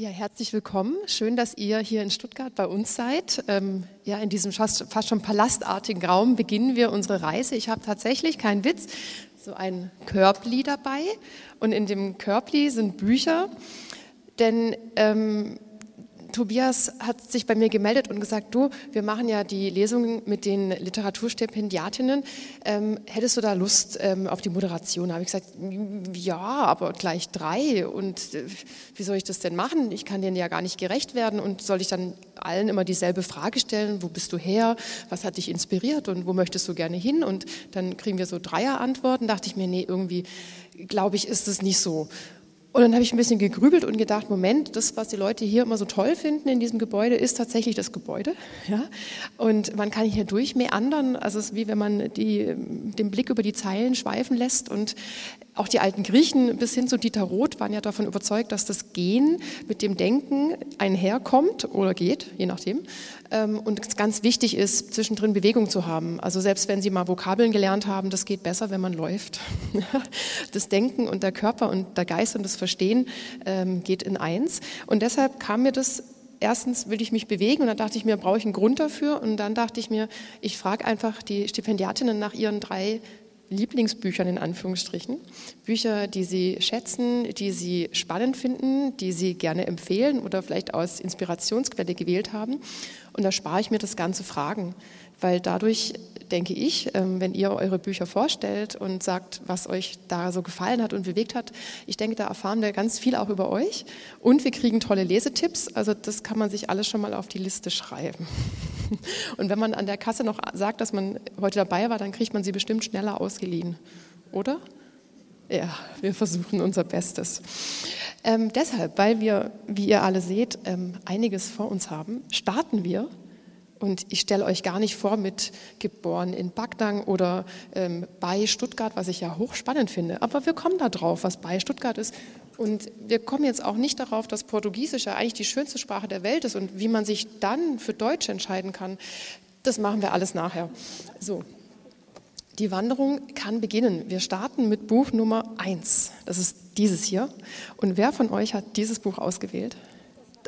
Ja, herzlich willkommen. Schön, dass ihr hier in Stuttgart bei uns seid. Ähm, ja, in diesem fast, fast schon palastartigen Raum beginnen wir unsere Reise. Ich habe tatsächlich, kein Witz, so ein Körbli dabei. Und in dem Körbli sind Bücher. Denn ähm, Tobias hat sich bei mir gemeldet und gesagt, du, wir machen ja die Lesungen mit den Literaturstipendiatinnen. Ähm, hättest du da Lust ähm, auf die Moderation? Da habe ich gesagt, ja, aber gleich drei. Und äh, wie soll ich das denn machen? Ich kann denen ja gar nicht gerecht werden. Und soll ich dann allen immer dieselbe Frage stellen? Wo bist du her? Was hat dich inspiriert? Und wo möchtest du gerne hin? Und dann kriegen wir so Dreier-Antworten. Dachte ich mir, nee, irgendwie glaube ich, ist es nicht so. Und dann habe ich ein bisschen gegrübelt und gedacht, Moment, das, was die Leute hier immer so toll finden in diesem Gebäude, ist tatsächlich das Gebäude. Ja? Und man kann hier durchmeandern. Also es ist wie wenn man die, den Blick über die Zeilen schweifen lässt. Und auch die alten Griechen bis hin zu Dieter Roth waren ja davon überzeugt, dass das Gehen mit dem Denken einherkommt oder geht, je nachdem. Ähm, und es ganz wichtig ist, zwischendrin Bewegung zu haben. Also selbst wenn Sie mal Vokabeln gelernt haben, das geht besser, wenn man läuft. Das Denken und der Körper und der Geist und das Verstehen ähm, geht in eins. Und deshalb kam mir das erstens will ich mich bewegen und dann dachte ich mir, brauche ich einen Grund dafür und dann dachte ich mir, ich frage einfach die Stipendiatinnen nach ihren drei Lieblingsbüchern in Anführungsstrichen. Bücher, die Sie schätzen, die Sie spannend finden, die Sie gerne empfehlen oder vielleicht aus Inspirationsquelle gewählt haben. Und da spare ich mir das ganze Fragen, weil dadurch denke ich, ähm, wenn ihr eure Bücher vorstellt und sagt, was euch da so gefallen hat und bewegt hat, ich denke, da erfahren wir ganz viel auch über euch und wir kriegen tolle Lesetipps. Also das kann man sich alles schon mal auf die Liste schreiben. Und wenn man an der Kasse noch sagt, dass man heute dabei war, dann kriegt man sie bestimmt schneller ausgeliehen, oder? Ja, wir versuchen unser Bestes. Ähm, deshalb, weil wir, wie ihr alle seht, ähm, einiges vor uns haben, starten wir und ich stelle euch gar nicht vor mit geboren in Bagdang oder ähm, bei Stuttgart, was ich ja hochspannend finde. Aber wir kommen da drauf, was bei Stuttgart ist. Und wir kommen jetzt auch nicht darauf, dass Portugiesisch ja eigentlich die schönste Sprache der Welt ist und wie man sich dann für Deutsch entscheiden kann. Das machen wir alles nachher. So. Die Wanderung kann beginnen. Wir starten mit Buch Nummer 1. Das ist dieses hier. Und wer von euch hat dieses Buch ausgewählt?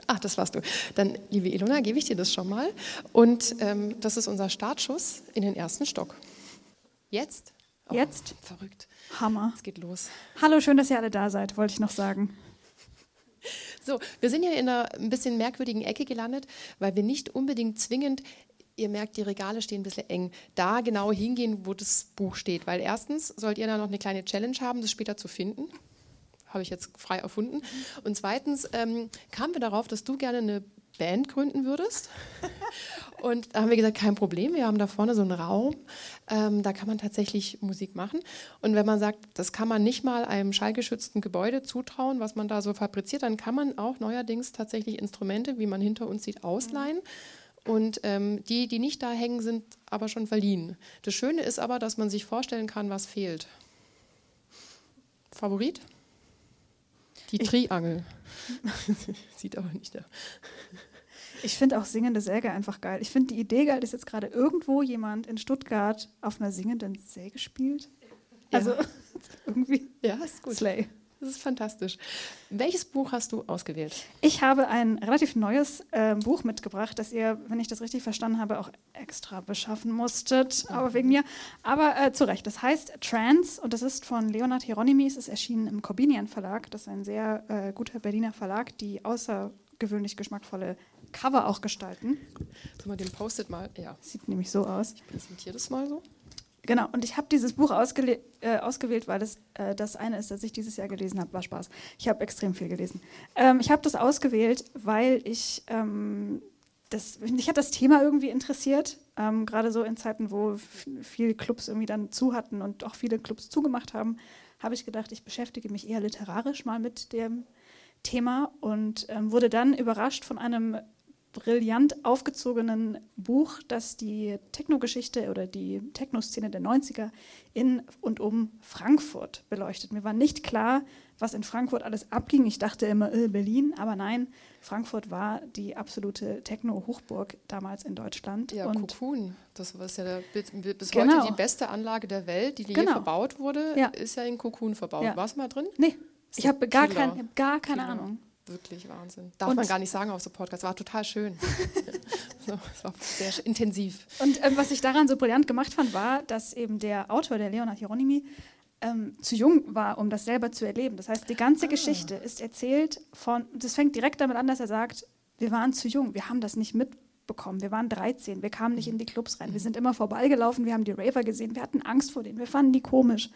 Ach, das warst du. Dann, liebe Ilona, gebe ich dir das schon mal. Und ähm, das ist unser Startschuss in den ersten Stock. Jetzt? Oh, Jetzt? Verrückt. Hammer. Es geht los. Hallo, schön, dass ihr alle da seid, wollte ich noch sagen. So, wir sind hier in einer ein bisschen merkwürdigen Ecke gelandet, weil wir nicht unbedingt zwingend ihr merkt, die Regale stehen ein bisschen eng. Da genau hingehen, wo das Buch steht. Weil erstens sollt ihr da noch eine kleine Challenge haben, das später zu finden habe ich jetzt frei erfunden. Und zweitens ähm, kamen wir darauf, dass du gerne eine Band gründen würdest. Und da haben wir gesagt, kein Problem, wir haben da vorne so einen Raum, ähm, da kann man tatsächlich Musik machen. Und wenn man sagt, das kann man nicht mal einem schallgeschützten Gebäude zutrauen, was man da so fabriziert, dann kann man auch neuerdings tatsächlich Instrumente, wie man hinter uns sieht, ausleihen. Und ähm, die, die nicht da hängen, sind aber schon verliehen. Das Schöne ist aber, dass man sich vorstellen kann, was fehlt. Favorit? Die Triangel. Sieht aber nicht da. Ich finde auch singende Säge einfach geil. Ich finde die Idee geil, dass jetzt gerade irgendwo jemand in Stuttgart auf einer singenden Säge spielt. Also ja. irgendwie. Ja, ist gut. Slay. Das ist fantastisch. Welches Buch hast du ausgewählt? Ich habe ein relativ neues äh, Buch mitgebracht, das ihr, wenn ich das richtig verstanden habe, auch extra beschaffen musstet, mhm. aber wegen mir. Aber äh, zu Recht. Das heißt Trans und das ist von Leonard Hieronymi. Es ist erschienen im Corbinian Verlag. Das ist ein sehr äh, guter Berliner Verlag, die außergewöhnlich geschmackvolle Cover auch gestalten. Sollen wir den Post-it mal? Ja. Sieht nämlich so aus. Ich präsentiere das mal so. Genau, und ich habe dieses Buch äh, ausgewählt, weil es äh, das eine ist, das ich dieses Jahr gelesen habe. War Spaß. Ich habe extrem viel gelesen. Ähm, ich habe das ausgewählt, weil ich ähm, das, mich hat das Thema irgendwie interessiert, ähm, gerade so in Zeiten, wo viele Clubs irgendwie dann zu hatten und auch viele Clubs zugemacht haben, habe ich gedacht, ich beschäftige mich eher literarisch mal mit dem Thema und ähm, wurde dann überrascht von einem brillant aufgezogenen Buch, das die Techno-Geschichte oder die Techno-Szene der 90er in und um Frankfurt beleuchtet. Mir war nicht klar, was in Frankfurt alles abging. Ich dachte immer äh, Berlin, aber nein, Frankfurt war die absolute Techno-Hochburg damals in Deutschland. Ja, und Cocoon, das war ja der, bis genau. heute die beste Anlage der Welt, die genau. je verbaut wurde, ja. ist ja in Cocoon verbaut. Ja. Warst du mal drin? Nee, ich habe gar, kein, hab gar keine Killer. Ahnung. Wirklich Wahnsinn. Darf und man gar nicht sagen auf so Podcast. War total schön. so, es war sehr intensiv. Und ähm, was ich daran so brillant gemacht fand, war, dass eben der Autor, der Leonard Hieronymi, ähm, zu jung war, um das selber zu erleben. Das heißt, die ganze ah. Geschichte ist erzählt von, das fängt direkt damit an, dass er sagt, wir waren zu jung, wir haben das nicht mitbekommen, wir waren 13, wir kamen nicht in die Clubs rein, wir sind immer vorbeigelaufen, wir haben die Raver gesehen, wir hatten Angst vor denen, wir fanden die komisch.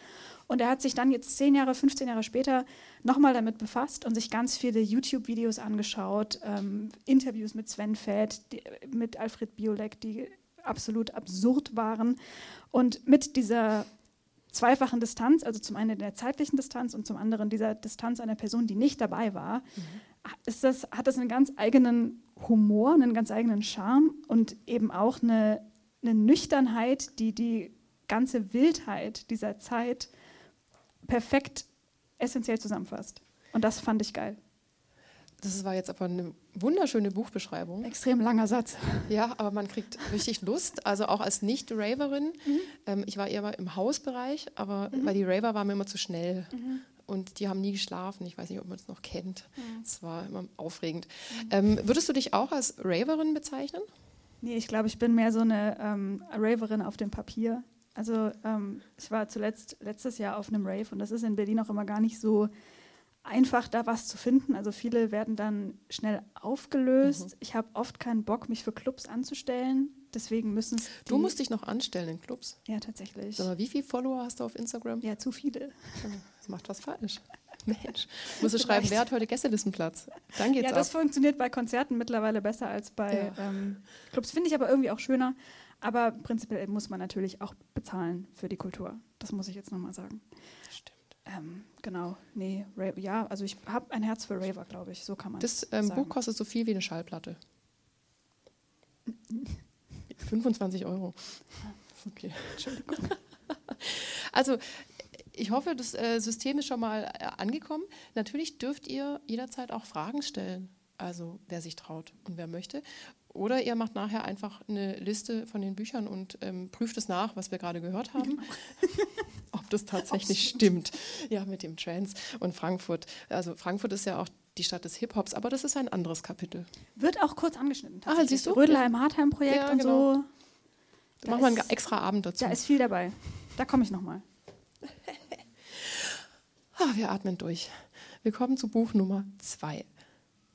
Und er hat sich dann jetzt zehn Jahre, 15 Jahre später nochmal damit befasst und sich ganz viele YouTube-Videos angeschaut, ähm, Interviews mit Sven Fett, die, mit Alfred Biolek, die absolut absurd waren. Und mit dieser zweifachen Distanz, also zum einen der zeitlichen Distanz und zum anderen dieser Distanz einer Person, die nicht dabei war, mhm. ist das, hat das einen ganz eigenen Humor, einen ganz eigenen Charme und eben auch eine, eine Nüchternheit, die die ganze Wildheit dieser Zeit perfekt essentiell zusammenfasst. Und das fand ich geil. Das war jetzt aber eine wunderschöne Buchbeschreibung. Extrem langer Satz. Ja, aber man kriegt richtig Lust. Also auch als Nicht-Raverin. Mhm. Ähm, ich war eher im Hausbereich, aber mhm. weil die Raver waren mir immer zu schnell. Mhm. Und die haben nie geschlafen. Ich weiß nicht, ob man es noch kennt. Es war immer aufregend. Mhm. Ähm, würdest du dich auch als Raverin bezeichnen? Nee, ich glaube, ich bin mehr so eine ähm, Raverin auf dem Papier. Also ähm, ich war zuletzt letztes Jahr auf einem Rave und das ist in Berlin auch immer gar nicht so einfach, da was zu finden. Also viele werden dann schnell aufgelöst. Mhm. Ich habe oft keinen Bock, mich für Clubs anzustellen. Deswegen müssen es. Du musst dich noch anstellen in Clubs. Ja, tatsächlich. Aber wie viele Follower hast du auf Instagram? Ja, zu viele. Das macht was falsch. Mensch, musst du schreiben, wer hat heute Gästelistenplatz? Dann geht's Ja, das ab. funktioniert bei Konzerten mittlerweile besser als bei ja. ähm, Clubs. Finde ich aber irgendwie auch schöner. Aber prinzipiell muss man natürlich auch bezahlen für die Kultur. Das muss ich jetzt nochmal sagen. Stimmt. Ähm, genau, nee, Ra ja, also ich habe ein Herz für Raver, glaube ich, so kann man Das ähm, Buch kostet so viel wie eine Schallplatte. 25 Euro. Okay. Entschuldigung. Also, ich hoffe, das äh, System ist schon mal äh, angekommen. Natürlich dürft ihr jederzeit auch Fragen stellen. Also, wer sich traut und wer möchte. Oder ihr macht nachher einfach eine Liste von den Büchern und ähm, prüft es nach, was wir gerade gehört haben, ob das tatsächlich stimmt. Ja, mit dem Trans und Frankfurt. Also Frankfurt ist ja auch die Stadt des Hip-Hops, aber das ist ein anderes Kapitel. Wird auch kurz angeschnitten. Ah, siehst du? Rödelheim-Hartheim-Projekt ja, und genau. so. Da machen wir einen extra Abend dazu. Da ist viel dabei. Da komme ich nochmal. ah, wir atmen durch. Wir kommen zu Buch Nummer zwei.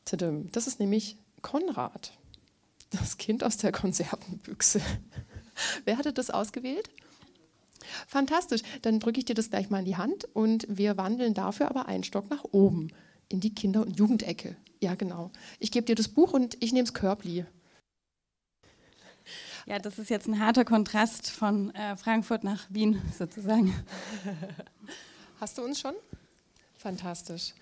Das ist nämlich Konrad. Das Kind aus der Konservenbüchse. Wer hatte das ausgewählt? Fantastisch. Dann drücke ich dir das gleich mal in die Hand und wir wandeln dafür aber einen Stock nach oben in die Kinder- und Jugendecke. Ja, genau. Ich gebe dir das Buch und ich nehme es Körbli. Ja, das ist jetzt ein harter Kontrast von äh, Frankfurt nach Wien sozusagen. Hast du uns schon? Fantastisch.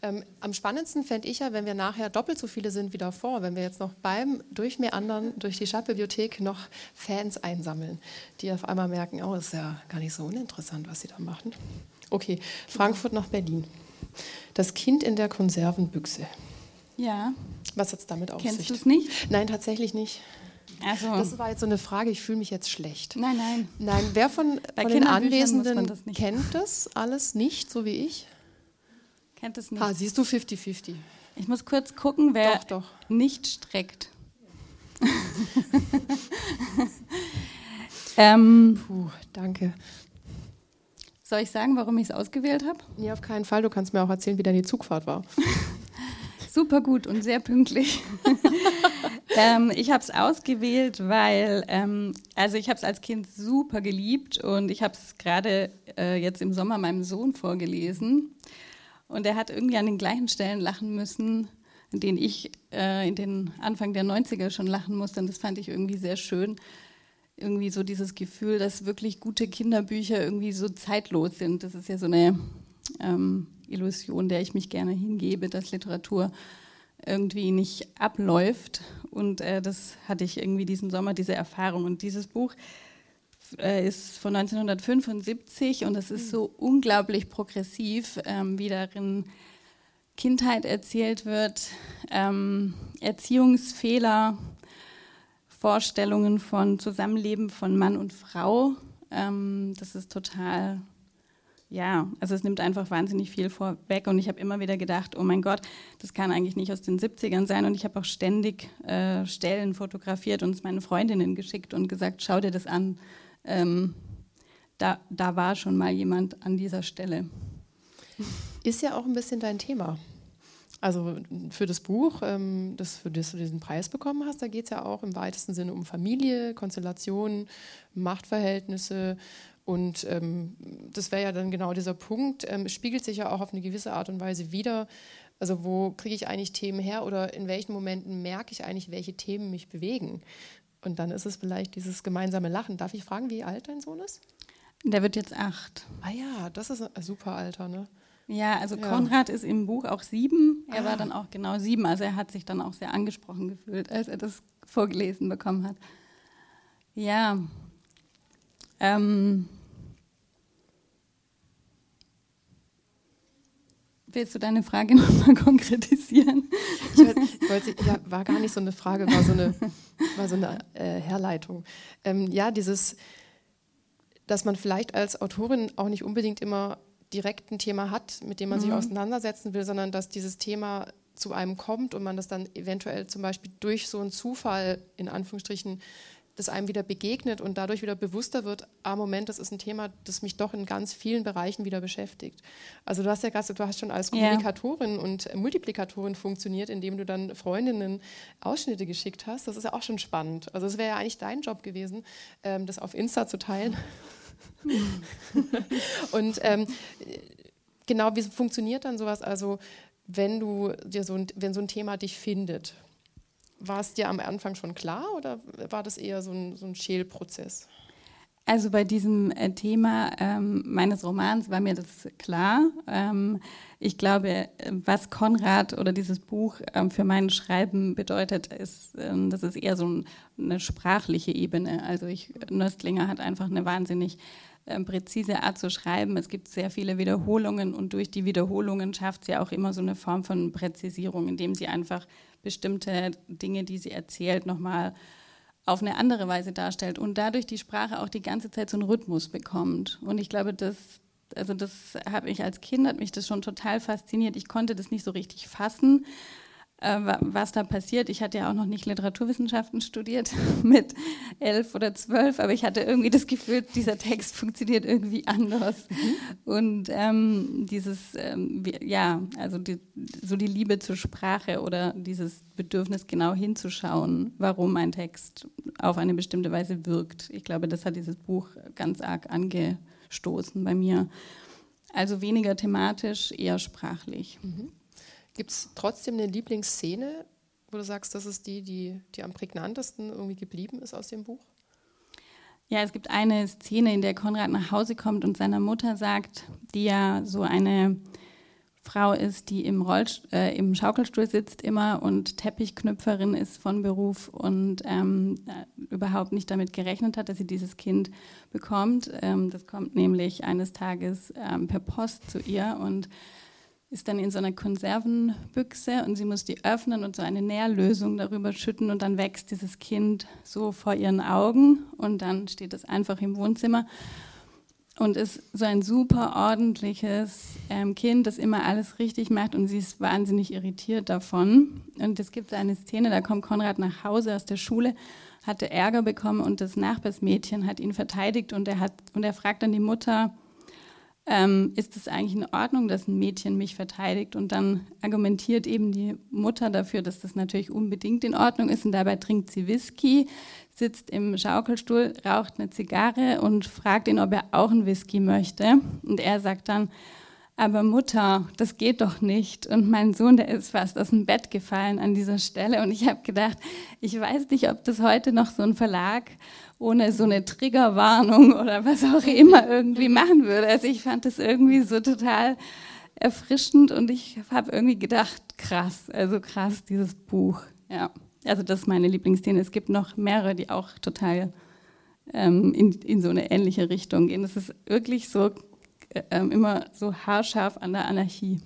Ähm, am spannendsten fände ich ja, wenn wir nachher doppelt so viele sind wie davor, wenn wir jetzt noch beim Durchmeandern durch die Stadtbibliothek noch Fans einsammeln, die auf einmal merken, oh, ist ja gar nicht so uninteressant, was sie da machen. Okay, Frankfurt nach Berlin. Das Kind in der Konservenbüchse. Ja. Was hat es damit auf Kennst sich? Kennst du es nicht? Nein, tatsächlich nicht. Also. Das war jetzt so eine Frage, ich fühle mich jetzt schlecht. Nein, nein. Nein, wer von, von den Anwesenden das kennt das alles nicht, so wie ich? Kennt es nicht. Ha, siehst du 50-50. Ich muss kurz gucken, wer doch, doch. nicht streckt. ähm, Puh, danke. Soll ich sagen, warum ich es ausgewählt habe? Nee, auf keinen Fall. Du kannst mir auch erzählen, wie deine Zugfahrt war. Super gut und sehr pünktlich. ähm, ich habe es ausgewählt, weil, ähm, also ich habe es als Kind super geliebt und ich habe es gerade äh, jetzt im Sommer meinem Sohn vorgelesen. Und er hat irgendwie an den gleichen Stellen lachen müssen, in denen ich äh, in den Anfang der 90er schon lachen musste. Und das fand ich irgendwie sehr schön. Irgendwie so dieses Gefühl, dass wirklich gute Kinderbücher irgendwie so zeitlos sind. Das ist ja so eine ähm, Illusion, der ich mich gerne hingebe, dass Literatur irgendwie nicht abläuft. Und äh, das hatte ich irgendwie diesen Sommer, diese Erfahrung. Und dieses Buch äh, ist von 1975 und es ist so unglaublich progressiv, ähm, wie darin Kindheit erzählt wird, ähm, Erziehungsfehler, Vorstellungen von Zusammenleben von Mann und Frau. Ähm, das ist total ja, also es nimmt einfach wahnsinnig viel vorweg und ich habe immer wieder gedacht, oh mein Gott, das kann eigentlich nicht aus den 70ern sein und ich habe auch ständig äh, Stellen fotografiert und es meinen Freundinnen geschickt und gesagt, schau dir das an. Ähm, da, da war schon mal jemand an dieser Stelle. Ist ja auch ein bisschen dein Thema. Also für das Buch, ähm, das, für das du diesen Preis bekommen hast, da geht es ja auch im weitesten Sinne um Familie, Konstellationen, Machtverhältnisse. Und ähm, das wäre ja dann genau dieser Punkt. Ähm, spiegelt sich ja auch auf eine gewisse Art und Weise wieder. Also wo kriege ich eigentlich Themen her oder in welchen Momenten merke ich eigentlich, welche Themen mich bewegen? Und dann ist es vielleicht dieses gemeinsame Lachen. Darf ich fragen, wie alt dein Sohn ist? Der wird jetzt acht. Ah ja, das ist ein super Alter, ne? Ja, also ja. Konrad ist im Buch auch sieben. Er ah. war dann auch genau sieben. Also er hat sich dann auch sehr angesprochen gefühlt, als er das vorgelesen bekommen hat. Ja. Ähm. Willst du deine Frage nochmal konkretisieren? Ich wollte, ja, war gar nicht so eine Frage, war so eine, war so eine äh, Herleitung. Ähm, ja, dieses, dass man vielleicht als Autorin auch nicht unbedingt immer direkt ein Thema hat, mit dem man mhm. sich auseinandersetzen will, sondern dass dieses Thema zu einem kommt und man das dann eventuell zum Beispiel durch so einen Zufall in Anführungsstrichen das einem wieder begegnet und dadurch wieder bewusster wird, ah Moment, das ist ein Thema, das mich doch in ganz vielen Bereichen wieder beschäftigt. Also du hast ja gerade, du hast schon als Kommunikatorin ja. und Multiplikatorin funktioniert, indem du dann Freundinnen Ausschnitte geschickt hast. Das ist ja auch schon spannend. Also es wäre ja eigentlich dein Job gewesen, ähm, das auf Insta zu teilen. und ähm, genau, wie funktioniert dann sowas? Also wenn du dir so ein, wenn so ein Thema dich findet, war es dir am Anfang schon klar oder war das eher so ein, so ein Schälprozess? Also bei diesem äh, Thema ähm, meines Romans war mir das klar. Ähm, ich glaube, was Konrad oder dieses Buch ähm, für mein Schreiben bedeutet, ist, ähm, das ist eher so ein, eine sprachliche Ebene. Also ich, Nöstlinger hat einfach eine wahnsinnig ähm, präzise Art zu schreiben. Es gibt sehr viele Wiederholungen und durch die Wiederholungen schafft sie auch immer so eine Form von Präzisierung, indem sie einfach bestimmte Dinge, die sie erzählt, nochmal auf eine andere Weise darstellt und dadurch die Sprache auch die ganze Zeit so einen Rhythmus bekommt. Und ich glaube, das, also das habe ich als Kind, hat mich das schon total fasziniert. Ich konnte das nicht so richtig fassen, was da passiert. Ich hatte ja auch noch nicht Literaturwissenschaften studiert mit elf oder zwölf, aber ich hatte irgendwie das Gefühl, dieser Text funktioniert irgendwie anders. Mhm. Und ähm, dieses, ähm, ja, also die, so die Liebe zur Sprache oder dieses Bedürfnis genau hinzuschauen, warum ein Text auf eine bestimmte Weise wirkt. Ich glaube, das hat dieses Buch ganz arg angestoßen bei mir. Also weniger thematisch, eher sprachlich. Mhm. Gibt es trotzdem eine Lieblingsszene, wo du sagst, das ist die, die, die am prägnantesten irgendwie geblieben ist aus dem Buch? Ja, es gibt eine Szene, in der Konrad nach Hause kommt und seiner Mutter sagt, die ja so eine Frau ist, die im, Rollst äh, im Schaukelstuhl sitzt immer und Teppichknüpferin ist von Beruf und ähm, äh, überhaupt nicht damit gerechnet hat, dass sie dieses Kind bekommt. Ähm, das kommt nämlich eines Tages ähm, per Post zu ihr und ist dann in so einer Konservenbüchse und sie muss die öffnen und so eine Nährlösung darüber schütten und dann wächst dieses Kind so vor ihren Augen und dann steht es einfach im Wohnzimmer und ist so ein super ordentliches ähm, Kind, das immer alles richtig macht und sie ist wahnsinnig irritiert davon. Und es gibt eine Szene, da kommt Konrad nach Hause aus der Schule, hatte Ärger bekommen und das Nachbarsmädchen hat ihn verteidigt und er, hat, und er fragt dann die Mutter, ähm, ist es eigentlich in Ordnung, dass ein Mädchen mich verteidigt? Und dann argumentiert eben die Mutter dafür, dass das natürlich unbedingt in Ordnung ist. Und dabei trinkt sie Whisky, sitzt im Schaukelstuhl, raucht eine Zigarre und fragt ihn, ob er auch einen Whisky möchte. Und er sagt dann, aber Mutter, das geht doch nicht. Und mein Sohn, der ist fast aus dem Bett gefallen an dieser Stelle. Und ich habe gedacht, ich weiß nicht, ob das heute noch so ein Verlag ohne so eine Triggerwarnung oder was auch immer irgendwie machen würde. Also ich fand das irgendwie so total erfrischend und ich habe irgendwie gedacht, krass, also krass, dieses Buch. Ja, also das ist meine Lieblingsszene. Es gibt noch mehrere, die auch total ähm, in, in so eine ähnliche Richtung gehen. Das ist wirklich so äh, immer so haarscharf an der Anarchie.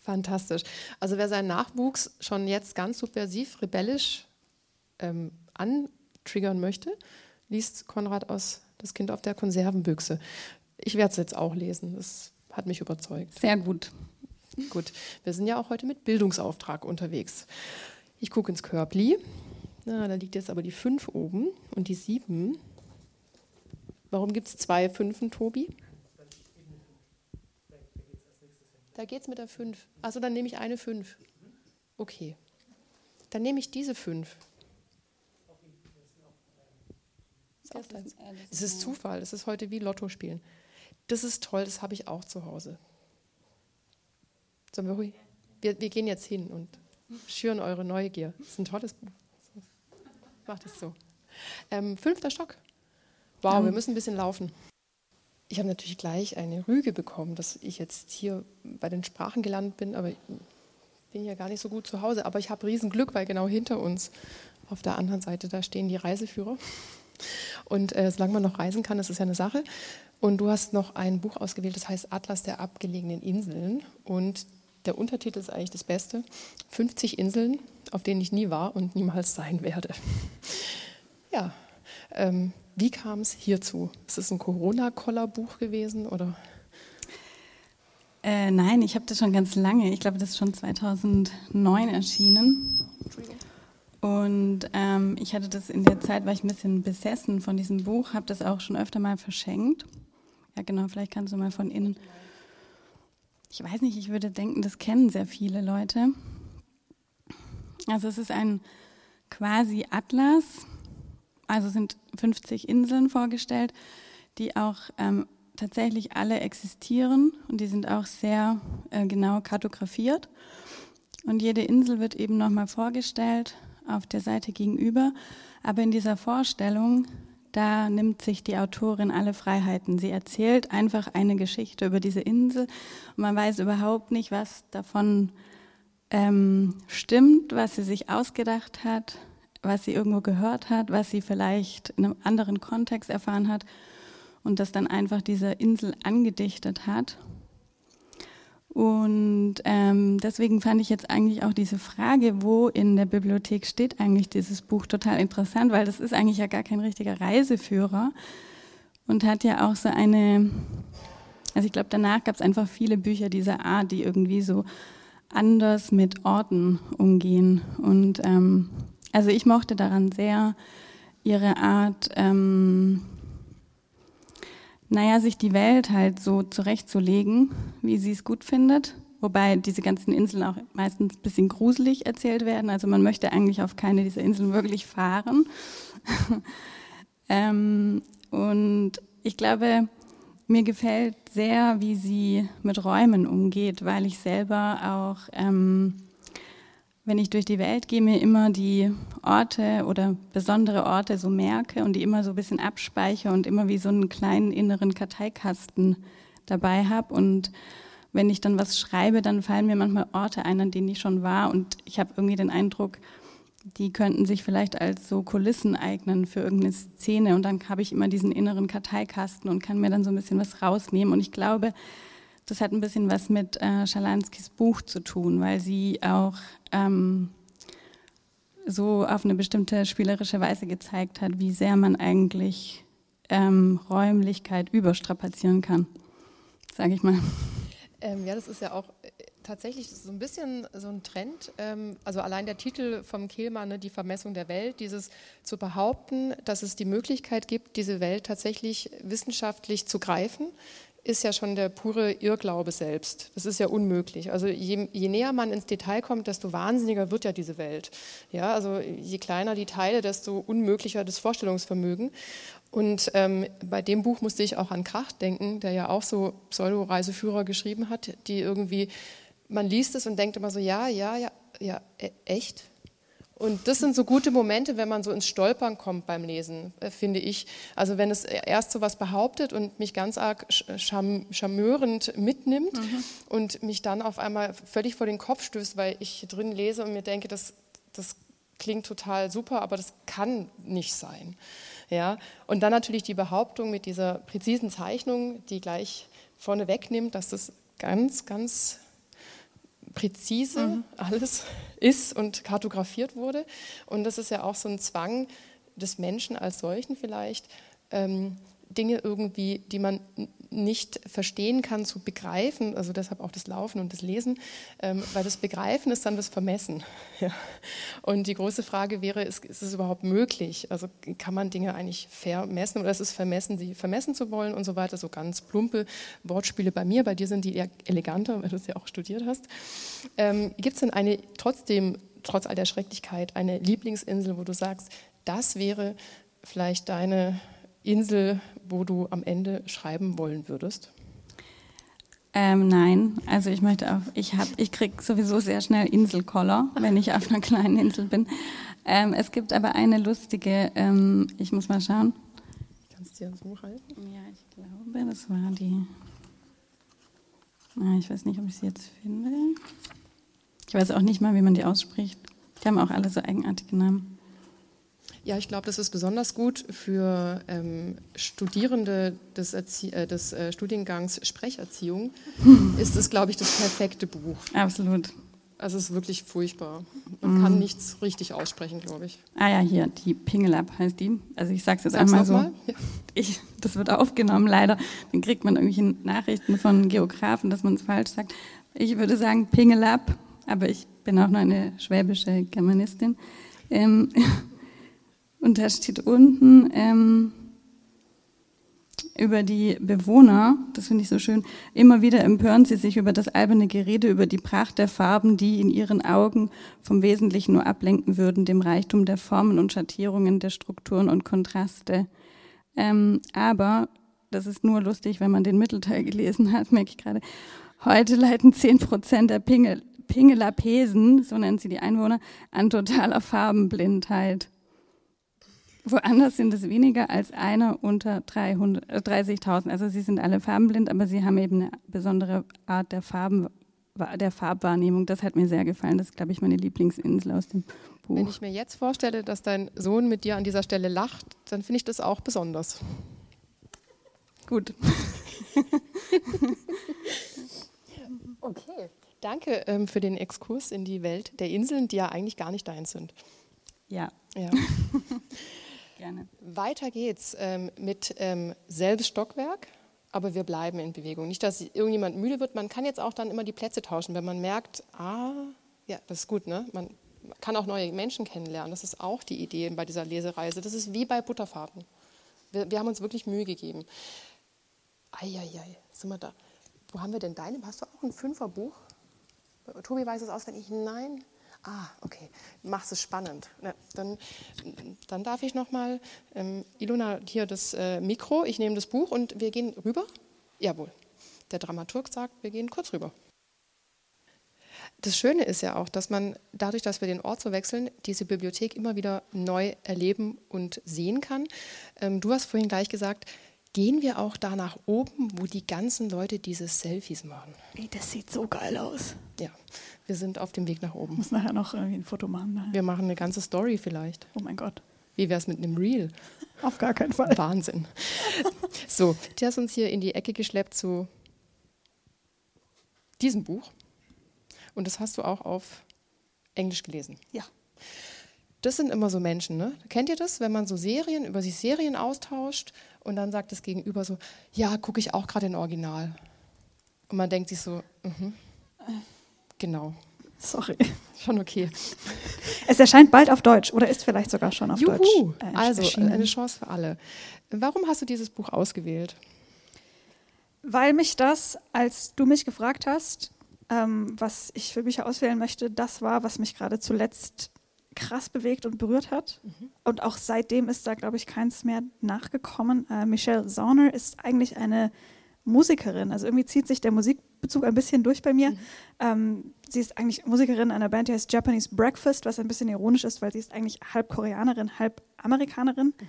Fantastisch. Also wer seinen Nachwuchs schon jetzt ganz subversiv, rebellisch ähm, an triggern möchte, liest Konrad aus Das Kind auf der Konservenbüchse. ich werde es jetzt auch lesen. Das hat mich überzeugt. Sehr gut. Gut, wir sind ja auch heute mit Bildungsauftrag unterwegs. Ich gucke ins Körbli. Na, da liegt jetzt aber die 5 oben und die 7. Warum gibt es zwei Fünfen, Tobi? Da geht es mit der 5. Also dann nehme ich eine 5. Okay. Dann nehme ich diese 5. Es ist Zufall. Es ist heute wie Lotto spielen. Das ist toll, das habe ich auch zu Hause. Sollen wir ruhig? Wir, wir gehen jetzt hin und schüren eure Neugier. Das ist ein tolles Buch. Macht es so. Ähm, fünfter Stock. Wow, wir müssen ein bisschen laufen. Ich habe natürlich gleich eine Rüge bekommen, dass ich jetzt hier bei den Sprachen gelandet bin, aber ich bin ja gar nicht so gut zu Hause. Aber ich habe Riesenglück, weil genau hinter uns auf der anderen Seite, da stehen die Reiseführer. Und äh, solange man noch reisen kann, das ist ja eine Sache. Und du hast noch ein Buch ausgewählt, das heißt Atlas der abgelegenen Inseln. Und der Untertitel ist eigentlich das Beste. 50 Inseln, auf denen ich nie war und niemals sein werde. Ja, ähm, wie kam es hierzu? Ist es ein Corona-Koller-Buch gewesen oder? Äh, nein, ich habe das schon ganz lange. Ich glaube, das ist schon 2009 erschienen. Und ähm, ich hatte das in der Zeit, war ich ein bisschen besessen von diesem Buch, habe das auch schon öfter mal verschenkt. Ja, genau, vielleicht kannst du mal von innen. Ich weiß nicht, ich würde denken, das kennen sehr viele Leute. Also es ist ein quasi Atlas, also sind 50 Inseln vorgestellt, die auch ähm, tatsächlich alle existieren und die sind auch sehr äh, genau kartografiert. Und jede Insel wird eben nochmal vorgestellt auf der Seite gegenüber. Aber in dieser Vorstellung da nimmt sich die Autorin alle Freiheiten. Sie erzählt einfach eine Geschichte über diese Insel und man weiß überhaupt nicht, was davon ähm, stimmt, was sie sich ausgedacht hat, was sie irgendwo gehört hat, was sie vielleicht in einem anderen Kontext erfahren hat und das dann einfach diese Insel angedichtet hat. Und ähm, deswegen fand ich jetzt eigentlich auch diese Frage, wo in der Bibliothek steht eigentlich dieses Buch, total interessant, weil das ist eigentlich ja gar kein richtiger Reiseführer und hat ja auch so eine, also ich glaube, danach gab es einfach viele Bücher dieser Art, die irgendwie so anders mit Orten umgehen. Und ähm, also ich mochte daran sehr ihre Art, ähm, naja, sich die Welt halt so zurechtzulegen, wie sie es gut findet. Wobei diese ganzen Inseln auch meistens ein bisschen gruselig erzählt werden. Also man möchte eigentlich auf keine dieser Inseln wirklich fahren. ähm, und ich glaube, mir gefällt sehr, wie sie mit Räumen umgeht, weil ich selber auch ähm, wenn ich durch die Welt gehe, mir immer die Orte oder besondere Orte so merke und die immer so ein bisschen abspeichere und immer wie so einen kleinen inneren Karteikasten dabei habe. Und wenn ich dann was schreibe, dann fallen mir manchmal Orte ein, an denen ich schon war. Und ich habe irgendwie den Eindruck, die könnten sich vielleicht als so Kulissen eignen für irgendeine Szene. Und dann habe ich immer diesen inneren Karteikasten und kann mir dann so ein bisschen was rausnehmen. Und ich glaube, das hat ein bisschen was mit äh, Schalanskis Buch zu tun, weil sie auch ähm, so auf eine bestimmte spielerische Weise gezeigt hat, wie sehr man eigentlich ähm, Räumlichkeit überstrapazieren kann, sage ich mal. Ähm, ja, das ist ja auch äh, tatsächlich so ein bisschen so ein Trend. Ähm, also allein der Titel vom Kehlmann, ne, die Vermessung der Welt, dieses zu behaupten, dass es die Möglichkeit gibt, diese Welt tatsächlich wissenschaftlich zu greifen, ist ja schon der pure Irrglaube selbst. Das ist ja unmöglich. Also je, je, näher man ins Detail kommt, desto wahnsinniger wird ja diese Welt. Ja, also je kleiner die Teile, desto unmöglicher das Vorstellungsvermögen. Und ähm, bei dem Buch musste ich auch an Kracht denken, der ja auch so Pseudo-Reiseführer geschrieben hat, die irgendwie, man liest es und denkt immer so, ja, ja, ja, ja, e, echt? Und das sind so gute Momente, wenn man so ins Stolpern kommt beim Lesen, äh, finde ich. Also wenn es erst so was behauptet und mich ganz arg scham charmörend mitnimmt mhm. und mich dann auf einmal völlig vor den Kopf stößt, weil ich drin lese und mir denke, das, das klingt total super, aber das kann nicht sein. Ja? Und dann natürlich die Behauptung mit dieser präzisen Zeichnung, die gleich vorne wegnimmt, dass das ganz, ganz präzise mhm. alles ist und kartografiert wurde. Und das ist ja auch so ein Zwang des Menschen als solchen vielleicht, ähm, Dinge irgendwie, die man nicht verstehen kann, zu begreifen, also deshalb auch das Laufen und das Lesen, ähm, weil das Begreifen ist dann das Vermessen. Ja. Und die große Frage wäre, ist, ist, es überhaupt möglich? Also kann man Dinge eigentlich vermessen oder ist es vermessen, sie vermessen zu wollen und so weiter, so ganz plumpe Wortspiele bei mir, bei dir sind die eher eleganter, weil du es ja auch studiert hast. Ähm, Gibt es denn eine, trotzdem, trotz all der Schrecklichkeit, eine Lieblingsinsel, wo du sagst, das wäre vielleicht deine Insel, wo du am Ende schreiben wollen würdest? Ähm, nein, also ich möchte auch, ich habe, ich kriege sowieso sehr schnell Inselkoller, wenn ich auf einer kleinen Insel bin. Ähm, es gibt aber eine lustige, ähm, ich muss mal schauen. Kannst du dir so halten? Ja, ich glaube, das war die. Ah, ich weiß nicht, ob ich sie jetzt finde. Ich weiß auch nicht mal, wie man die ausspricht. Die haben auch alle so eigenartige Namen. Ja, ich glaube, das ist besonders gut für ähm, Studierende des, Erzie äh, des äh, Studiengangs Sprecherziehung. ist es, glaube ich, das perfekte Buch. Absolut. Also es ist wirklich furchtbar. Man mm. kann nichts richtig aussprechen, glaube ich. Ah ja, hier, die Pingelab heißt die. Also ich sage es jetzt einmal so. Mal? Ja. Ich, das wird aufgenommen, leider. Dann kriegt man irgendwelche Nachrichten von Geografen, dass man es falsch sagt. Ich würde sagen Pingelab, aber ich bin auch nur eine schwäbische Germanistin. Ähm, und da steht unten ähm, über die Bewohner, das finde ich so schön, immer wieder empören sie sich über das alberne Gerede, über die Pracht der Farben, die in ihren Augen vom Wesentlichen nur ablenken würden, dem Reichtum der Formen und Schattierungen, der Strukturen und Kontraste. Ähm, aber, das ist nur lustig, wenn man den Mittelteil gelesen hat, merke ich gerade, heute leiten 10 Prozent der Pingel, Pingelapesen, so nennen sie die Einwohner, an totaler Farbenblindheit. Woanders sind es weniger als einer unter 30.000. Äh, also sie sind alle farbenblind, aber sie haben eben eine besondere Art der Farben der Farbwahrnehmung. Das hat mir sehr gefallen. Das ist, glaube ich, meine Lieblingsinsel aus dem Buch. Wenn ich mir jetzt vorstelle, dass dein Sohn mit dir an dieser Stelle lacht, dann finde ich das auch besonders. Gut. okay. Danke ähm, für den Exkurs in die Welt der Inseln, die ja eigentlich gar nicht deins sind. Ja. ja. Gerne. Weiter geht's ähm, mit ähm, selbes Stockwerk, aber wir bleiben in Bewegung. Nicht, dass irgendjemand müde wird. Man kann jetzt auch dann immer die Plätze tauschen, wenn man merkt, ah, ja, das ist gut, ne? Man kann auch neue Menschen kennenlernen. Das ist auch die Idee bei dieser Lesereise. Das ist wie bei Butterfahrten. Wir, wir haben uns wirklich Mühe gegeben. Eieiei, sind wir da. Wo haben wir denn deine? Hast du auch ein Fünferbuch? Tobi weiß es auswendig. Nein. Ah, okay. Machst es spannend. Na, dann, dann darf ich nochmal, ähm, Ilona, hier das äh, Mikro, ich nehme das Buch und wir gehen rüber. Jawohl. Der Dramaturg sagt, wir gehen kurz rüber. Das Schöne ist ja auch, dass man dadurch, dass wir den Ort so wechseln, diese Bibliothek immer wieder neu erleben und sehen kann. Ähm, du hast vorhin gleich gesagt, gehen wir auch da nach oben, wo die ganzen Leute diese Selfies machen. Ey, das sieht so geil aus. Ja, wir sind auf dem Weg nach oben. Muss nachher noch irgendwie ein Foto machen. Nachher. Wir machen eine ganze Story vielleicht. Oh mein Gott. Wie wäre es mit einem Reel? Auf gar keinen Fall. Wahnsinn. So, der hast uns hier in die Ecke geschleppt zu diesem Buch. Und das hast du auch auf Englisch gelesen. Ja. Das sind immer so Menschen, ne? Kennt ihr das, wenn man so Serien, über sich Serien austauscht und dann sagt das Gegenüber so, ja, gucke ich auch gerade in Original. Und man denkt sich so, mhm. Genau. Sorry. Schon okay. Es erscheint bald auf Deutsch oder ist vielleicht sogar schon auf Juhu. Deutsch. Äh, also eine Chance für alle. Warum hast du dieses Buch ausgewählt? Weil mich das, als du mich gefragt hast, ähm, was ich für Bücher auswählen möchte, das war, was mich gerade zuletzt krass bewegt und berührt hat. Mhm. Und auch seitdem ist da, glaube ich, keins mehr nachgekommen. Äh, Michelle Zauner ist eigentlich eine Musikerin. Also irgendwie zieht sich der Musikbezug ein bisschen durch bei mir. Mhm. Ähm, sie ist eigentlich Musikerin einer Band, die heißt Japanese Breakfast, was ein bisschen ironisch ist, weil sie ist eigentlich halb Koreanerin, halb Amerikanerin. Mhm.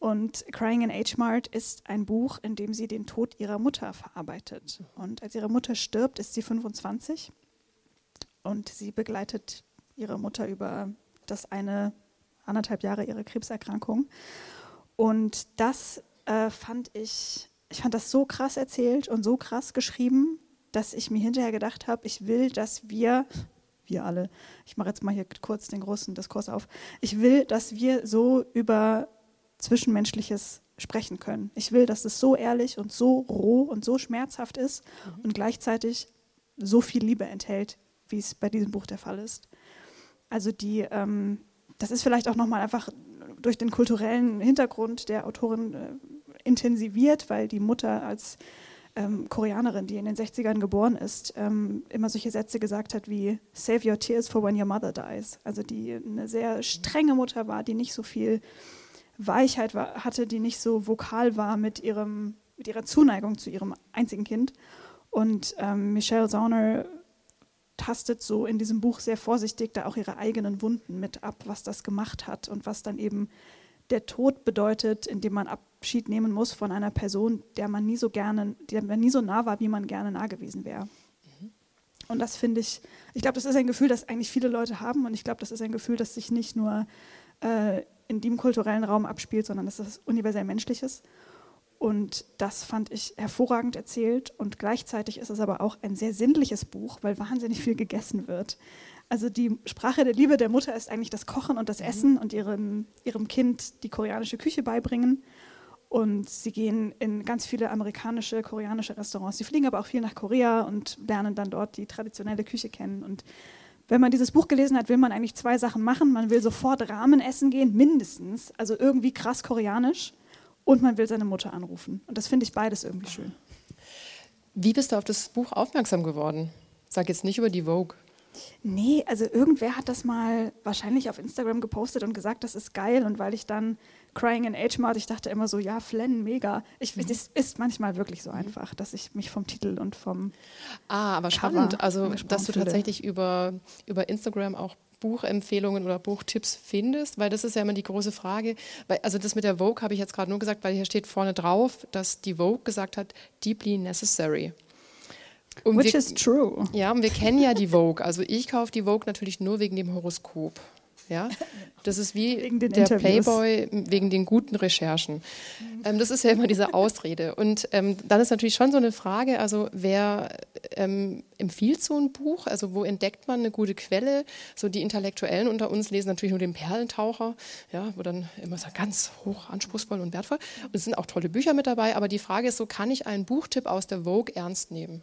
Und Crying in H-Mart ist ein Buch, in dem sie den Tod ihrer Mutter verarbeitet. Mhm. Und als ihre Mutter stirbt, ist sie 25 und sie begleitet ihre Mutter über das eine anderthalb Jahre ihre Krebserkrankung. Und das äh, fand ich ich fand das so krass erzählt und so krass geschrieben, dass ich mir hinterher gedacht habe, ich will, dass wir, wir alle, ich mache jetzt mal hier kurz den großen Diskurs auf, ich will, dass wir so über Zwischenmenschliches sprechen können. Ich will, dass es so ehrlich und so roh und so schmerzhaft ist mhm. und gleichzeitig so viel Liebe enthält, wie es bei diesem Buch der Fall ist. Also die, ähm, das ist vielleicht auch nochmal einfach durch den kulturellen Hintergrund der Autorin äh, intensiviert, weil die Mutter als ähm, Koreanerin, die in den 60ern geboren ist, ähm, immer solche Sätze gesagt hat wie Save your tears for when your mother dies. Also die eine sehr strenge Mutter war, die nicht so viel Weichheit war, hatte, die nicht so vokal war mit, ihrem, mit ihrer Zuneigung zu ihrem einzigen Kind. Und ähm, Michelle Zauner tastet so in diesem Buch sehr vorsichtig da auch ihre eigenen Wunden mit ab, was das gemacht hat und was dann eben der Tod bedeutet, indem man Abschied nehmen muss von einer Person, der man nie so gerne, der man nie so nah war, wie man gerne nah gewesen wäre. Mhm. Und das finde ich, ich glaube, das ist ein Gefühl, das eigentlich viele Leute haben und ich glaube, das ist ein Gefühl, das sich nicht nur äh, in dem kulturellen Raum abspielt, sondern das ist universell menschliches. Und das fand ich hervorragend erzählt und gleichzeitig ist es aber auch ein sehr sinnliches Buch, weil wahnsinnig viel gegessen wird. Also die Sprache der Liebe der Mutter ist eigentlich das Kochen und das mhm. Essen und ihrem, ihrem Kind die koreanische Küche beibringen. Und sie gehen in ganz viele amerikanische, koreanische Restaurants. Sie fliegen aber auch viel nach Korea und lernen dann dort die traditionelle Küche kennen. Und wenn man dieses Buch gelesen hat, will man eigentlich zwei Sachen machen. Man will sofort Ramen essen gehen, mindestens, also irgendwie krass koreanisch. Und man will seine Mutter anrufen. Und das finde ich beides irgendwie schön. Wie bist du auf das Buch aufmerksam geworden? Sag jetzt nicht über die Vogue. Nee, also irgendwer hat das mal wahrscheinlich auf Instagram gepostet und gesagt, das ist geil. Und weil ich dann Crying in Age Mode, ich dachte immer so, ja, Flenn, mega. Ich, mhm. Es ist manchmal wirklich so einfach, dass ich mich vom Titel und vom. Ah, aber spannend. Also, dass du tatsächlich über, über Instagram auch Buchempfehlungen oder Buchtipps findest, weil das ist ja immer die große Frage. Also das mit der Vogue habe ich jetzt gerade nur gesagt, weil hier steht vorne drauf, dass die Vogue gesagt hat, deeply necessary. Und Which wir, is true. Ja, und wir kennen ja die Vogue. Also ich kaufe die Vogue natürlich nur wegen dem Horoskop. Ja, das ist wie der Interviews. Playboy wegen den guten Recherchen. Ähm, das ist ja immer diese Ausrede. Und ähm, dann ist natürlich schon so eine Frage, also wer ähm, empfiehlt so ein Buch? Also wo entdeckt man eine gute Quelle? So die Intellektuellen unter uns lesen natürlich nur den Perlentaucher, ja, wo dann immer so ganz hoch anspruchsvoll und wertvoll. Und es sind auch tolle Bücher mit dabei, aber die Frage ist so, kann ich einen Buchtipp aus der Vogue ernst nehmen?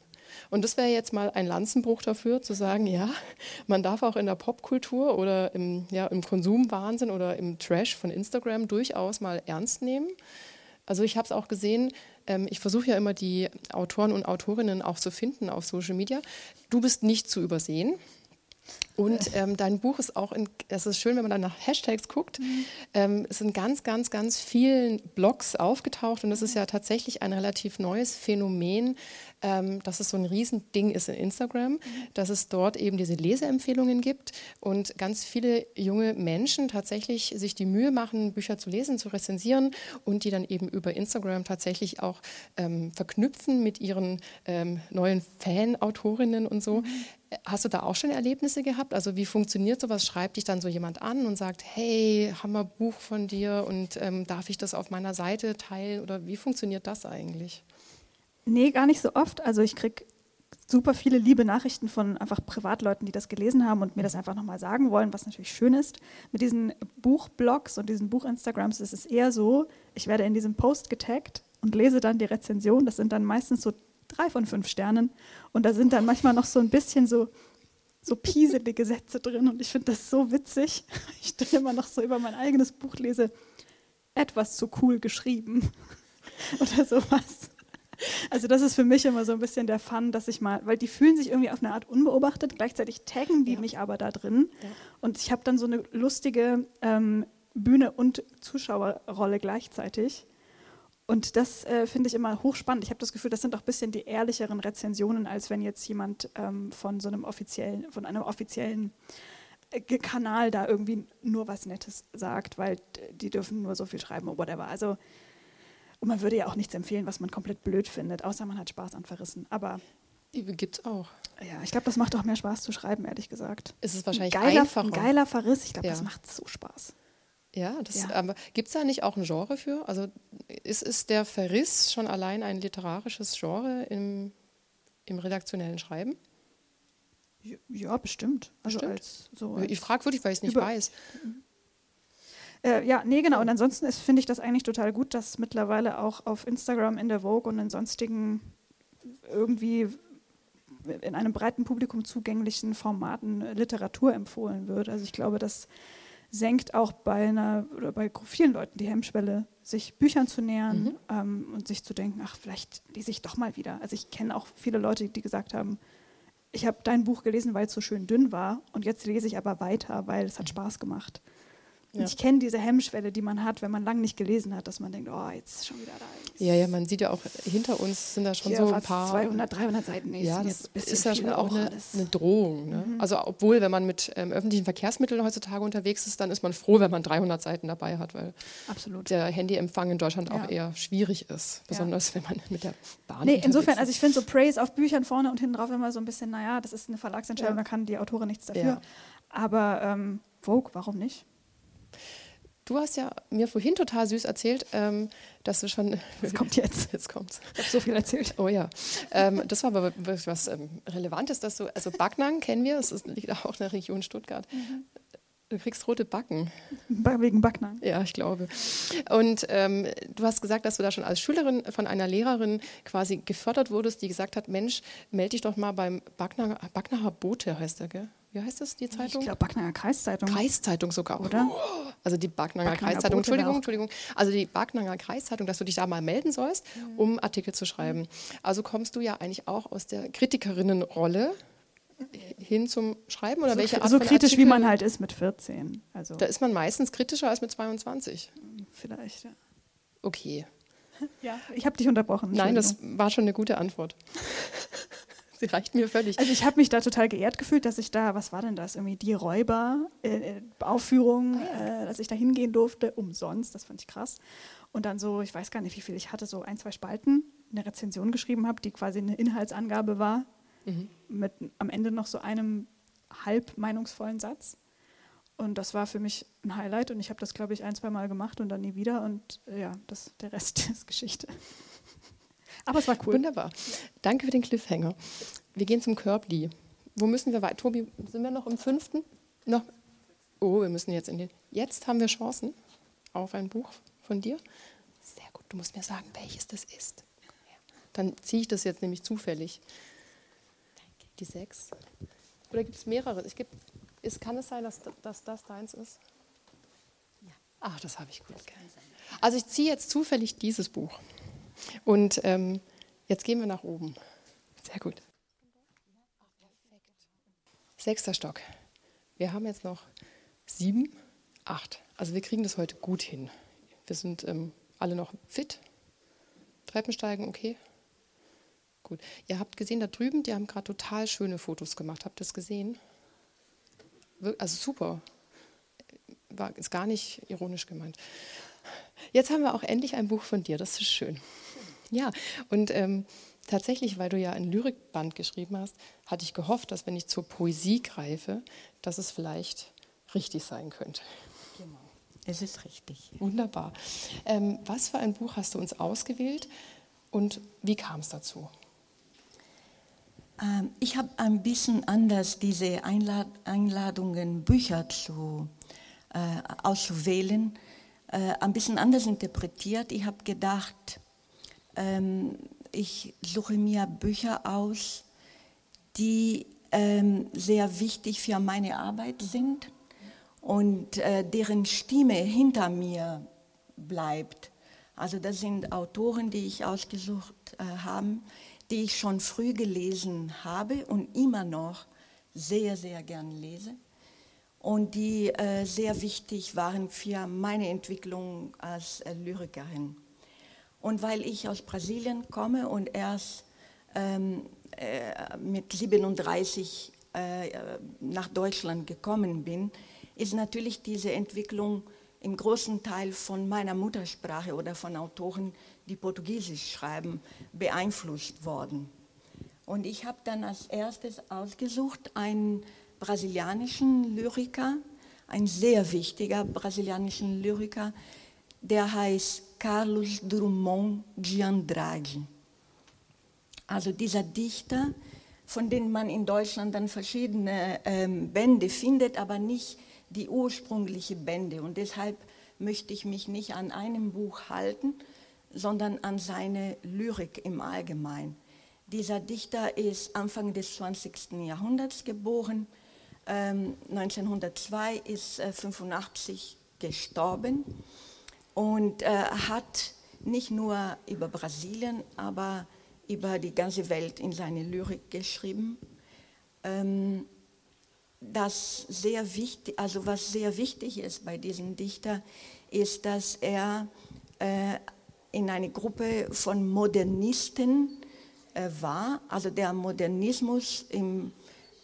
Und das wäre jetzt mal ein Lanzenbruch dafür, zu sagen, ja, man darf auch in der Popkultur oder im, ja, im Konsumwahnsinn oder im Trash von Instagram durchaus mal ernst nehmen. Also ich habe es auch gesehen, ähm, ich versuche ja immer die Autoren und Autorinnen auch zu finden auf Social Media. Du bist nicht zu übersehen. Und ähm, dein Buch ist auch, in, es ist schön, wenn man dann nach Hashtags guckt, mhm. ähm, es sind ganz, ganz, ganz vielen Blogs aufgetaucht und das ist ja tatsächlich ein relativ neues Phänomen, ähm, dass es so ein Riesending ist in Instagram, mhm. dass es dort eben diese Leseempfehlungen gibt und ganz viele junge Menschen tatsächlich sich die Mühe machen, Bücher zu lesen, zu rezensieren und die dann eben über Instagram tatsächlich auch ähm, verknüpfen mit ihren ähm, neuen Fan-Autorinnen und so. Mhm. Hast du da auch schon Erlebnisse gehabt? Also wie funktioniert sowas? Schreibt dich dann so jemand an und sagt, hey, Hammer Buch von dir und ähm, darf ich das auf meiner Seite teilen? Oder wie funktioniert das eigentlich? Nee, gar nicht so oft. Also ich kriege super viele liebe Nachrichten von einfach Privatleuten, die das gelesen haben und mir das einfach nochmal sagen wollen, was natürlich schön ist. Mit diesen Buchblogs und diesen Buch-Instagrams ist es eher so, ich werde in diesem Post getaggt und lese dann die Rezension. Das sind dann meistens so drei von fünf Sternen. Und da sind dann manchmal noch so ein bisschen so, so pieselige Sätze drin. Und ich finde das so witzig. Ich dann immer noch so über mein eigenes Buch lese, etwas zu cool geschrieben. Oder sowas. Also das ist für mich immer so ein bisschen der Fun, dass ich mal, weil die fühlen sich irgendwie auf eine Art unbeobachtet, gleichzeitig taggen die ja. mich aber da drin. Ja. Und ich habe dann so eine lustige ähm, Bühne- und Zuschauerrolle gleichzeitig. Und das äh, finde ich immer hochspannend. Ich habe das Gefühl, das sind auch ein bisschen die ehrlicheren Rezensionen, als wenn jetzt jemand ähm, von so einem offiziellen, von einem offiziellen äh, Kanal da irgendwie nur was Nettes sagt, weil die dürfen nur so viel schreiben oder whatever. Also und man würde ja auch nichts empfehlen, was man komplett blöd findet, außer man hat Spaß an Verrissen. Aber Gibt es auch. Ja, ich glaube, das macht auch mehr Spaß zu schreiben, ehrlich gesagt. Es ist wahrscheinlich ein geiler, einfacher. Ein geiler Verriss, ich glaube, ja. das macht so Spaß. Ja, das, ja. aber gibt es da nicht auch ein Genre für? Also ist, ist der Verriss schon allein ein literarisches Genre im, im redaktionellen Schreiben? Ja, bestimmt. Also bestimmt. Als, so als ich frage wirklich, weil ich es nicht weiß. Äh, ja, nee, genau. Und ansonsten finde ich das eigentlich total gut, dass mittlerweile auch auf Instagram, in der Vogue und in sonstigen irgendwie in einem breiten Publikum zugänglichen Formaten Literatur empfohlen wird. Also ich glaube, das senkt auch bei einer oder bei vielen Leuten die Hemmschwelle, sich Büchern zu nähern mhm. ähm, und sich zu denken, ach, vielleicht lese ich doch mal wieder. Also ich kenne auch viele Leute, die gesagt haben, ich habe dein Buch gelesen, weil es so schön dünn war und jetzt lese ich aber weiter, weil es hat mhm. Spaß gemacht. Ja. Ich kenne diese Hemmschwelle, die man hat, wenn man lange nicht gelesen hat, dass man denkt, oh, jetzt schon wieder da. Ja, ja, man sieht ja auch, hinter uns sind da schon so ein paar... 200, 300 Seiten. Ja, das ist ja schon auch eine, eine Drohung. Ne? Mhm. Also obwohl, wenn man mit ähm, öffentlichen Verkehrsmitteln heutzutage unterwegs ist, dann ist man froh, wenn man 300 Seiten dabei hat, weil Absolut. der Handyempfang in Deutschland ja. auch eher schwierig ist, besonders ja. wenn man mit der Bahn Nee, insofern, also ich finde so Praise auf Büchern vorne und hinten drauf immer so ein bisschen, naja, das ist eine Verlagsentscheidung, da kann die Autorin nichts dafür. Aber ähm, Vogue, warum nicht? Du hast ja mir vorhin total süß erzählt, ähm, dass du schon. Was kommt jetzt? Jetzt kommt's. Ich habe so viel erzählt. Oh ja. Ähm, das war aber wirklich was ähm, Relevantes, dass du. Also Backnang kennen wir, das ist, liegt auch in der Region Stuttgart. Mhm. Du kriegst rote Backen. Wegen Backnang. Ja, ich glaube. Und ähm, du hast gesagt, dass du da schon als Schülerin von einer Lehrerin quasi gefördert wurdest, die gesagt hat: Mensch, melde dich doch mal beim Backnanger, Backnacher Bote, heißt der, gell? wie heißt das, die Zeitung? Ich glaube, Backnanger Kreiszeitung. Kreiszeitung sogar, oder? Also die Backnanger, Backnanger Kreiszeitung. Entschuldigung, Entschuldigung. Also die Backnanger Kreiszeitung, dass du dich da mal melden sollst, mhm. um Artikel zu schreiben. Also kommst du ja eigentlich auch aus der Kritikerinnenrolle hin zum Schreiben oder so, welche Art So kritisch, wie man halt ist mit 14. Also da ist man meistens kritischer als mit 22. Vielleicht, ja. Okay. Ja, ich habe dich unterbrochen. Nein, das war schon eine gute Antwort. Sie reicht mir völlig. Also ich habe mich da total geehrt gefühlt, dass ich da, was war denn das, irgendwie die Räuber-Aufführung, äh, äh, dass ich da hingehen durfte, umsonst, das fand ich krass. Und dann so, ich weiß gar nicht, wie viel ich hatte, so ein, zwei Spalten, eine Rezension geschrieben habe, die quasi eine Inhaltsangabe war, mhm. Mit am Ende noch so einem halb meinungsvollen Satz. Und das war für mich ein Highlight und ich habe das, glaube ich, ein, zwei Mal gemacht und dann nie wieder. Und äh, ja, das, der Rest ist Geschichte. Aber es war cool. Wunderbar. Danke für den Cliffhanger. Wir gehen zum Körbli. Wo müssen wir weiter? Tobi, sind wir noch im fünften? Noch? Oh, wir müssen jetzt in den. Jetzt haben wir Chancen auf ein Buch von dir. Sehr gut. Du musst mir sagen, welches das ist. Dann ziehe ich das jetzt nämlich zufällig. Die sechs. Oder gibt es mehrere? Ich geb, ist, kann es sein, dass, dass das deins ist? Ja. Ach, das habe ich gut. Also ich ziehe jetzt zufällig dieses Buch. Und ähm, jetzt gehen wir nach oben. Sehr gut. Sechster Stock. Wir haben jetzt noch sieben, acht. Also wir kriegen das heute gut hin. Wir sind ähm, alle noch fit. Treppensteigen, okay. Gut. Ihr habt gesehen, da drüben, die haben gerade total schöne Fotos gemacht. Habt ihr das gesehen? Also super. War, ist gar nicht ironisch gemeint. Jetzt haben wir auch endlich ein Buch von dir. Das ist schön. Ja, und ähm, tatsächlich, weil du ja ein Lyrikband geschrieben hast, hatte ich gehofft, dass wenn ich zur Poesie greife, dass es vielleicht richtig sein könnte. Genau, es ist richtig. Wunderbar. Ähm, was für ein Buch hast du uns ausgewählt und wie kam es dazu? Ähm, ich habe ein bisschen anders diese Einlad Einladungen, Bücher zu, äh, auszuwählen, äh, ein bisschen anders interpretiert. Ich habe gedacht, ähm, ich suche mir Bücher aus, die ähm, sehr wichtig für meine Arbeit sind und äh, deren Stimme hinter mir bleibt. Also das sind Autoren, die ich ausgesucht äh, habe, die ich schon früh gelesen habe und immer noch sehr, sehr gern lese und die äh, sehr wichtig waren für meine Entwicklung als äh, Lyrikerin. Und weil ich aus Brasilien komme und erst ähm, äh, mit 37 äh, nach Deutschland gekommen bin, ist natürlich diese Entwicklung im großen Teil von meiner Muttersprache oder von Autoren, die Portugiesisch schreiben, beeinflusst worden. Und ich habe dann als erstes ausgesucht einen brasilianischen Lyriker, ein sehr wichtiger brasilianischen Lyriker, der heißt Carlos Drummond de Andrade. Also dieser Dichter, von dem man in Deutschland dann verschiedene ähm, Bände findet, aber nicht die ursprünglichen Bände. Und deshalb möchte ich mich nicht an einem Buch halten, sondern an seine Lyrik im Allgemeinen. Dieser Dichter ist Anfang des 20. Jahrhunderts geboren. Ähm, 1902 ist äh, 85 gestorben und äh, hat nicht nur über Brasilien, aber über die ganze Welt in seine Lyrik geschrieben. Ähm, das sehr wichtig, also was sehr wichtig ist bei diesem Dichter, ist, dass er äh, in eine Gruppe von Modernisten äh, war. Also der Modernismus in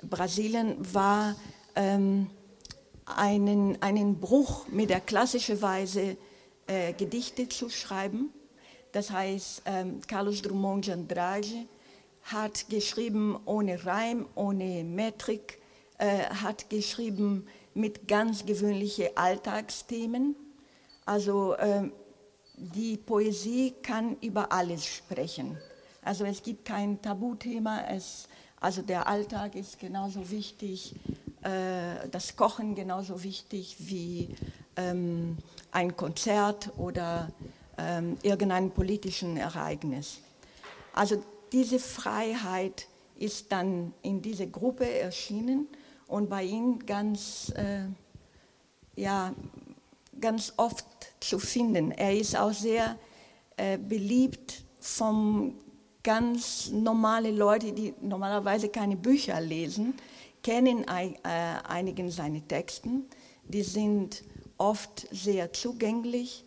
Brasilien war ähm, einen, einen Bruch mit der klassischen Weise, äh, Gedichte zu schreiben. Das heißt, ähm, Carlos Drummond de Andrade hat geschrieben ohne Reim, ohne Metrik, äh, hat geschrieben mit ganz gewöhnlichen Alltagsthemen. Also äh, die Poesie kann über alles sprechen. Also es gibt kein Tabuthema, es, also der Alltag ist genauso wichtig, äh, das Kochen genauso wichtig wie ähm, ein Konzert oder ähm, irgendein politischen Ereignis. Also diese Freiheit ist dann in diese Gruppe erschienen und bei ihm ganz, äh, ja, ganz oft zu finden. Er ist auch sehr äh, beliebt von ganz normalen Leuten, die normalerweise keine Bücher lesen, kennen äh, einigen seiner Texten. Die sind oft sehr zugänglich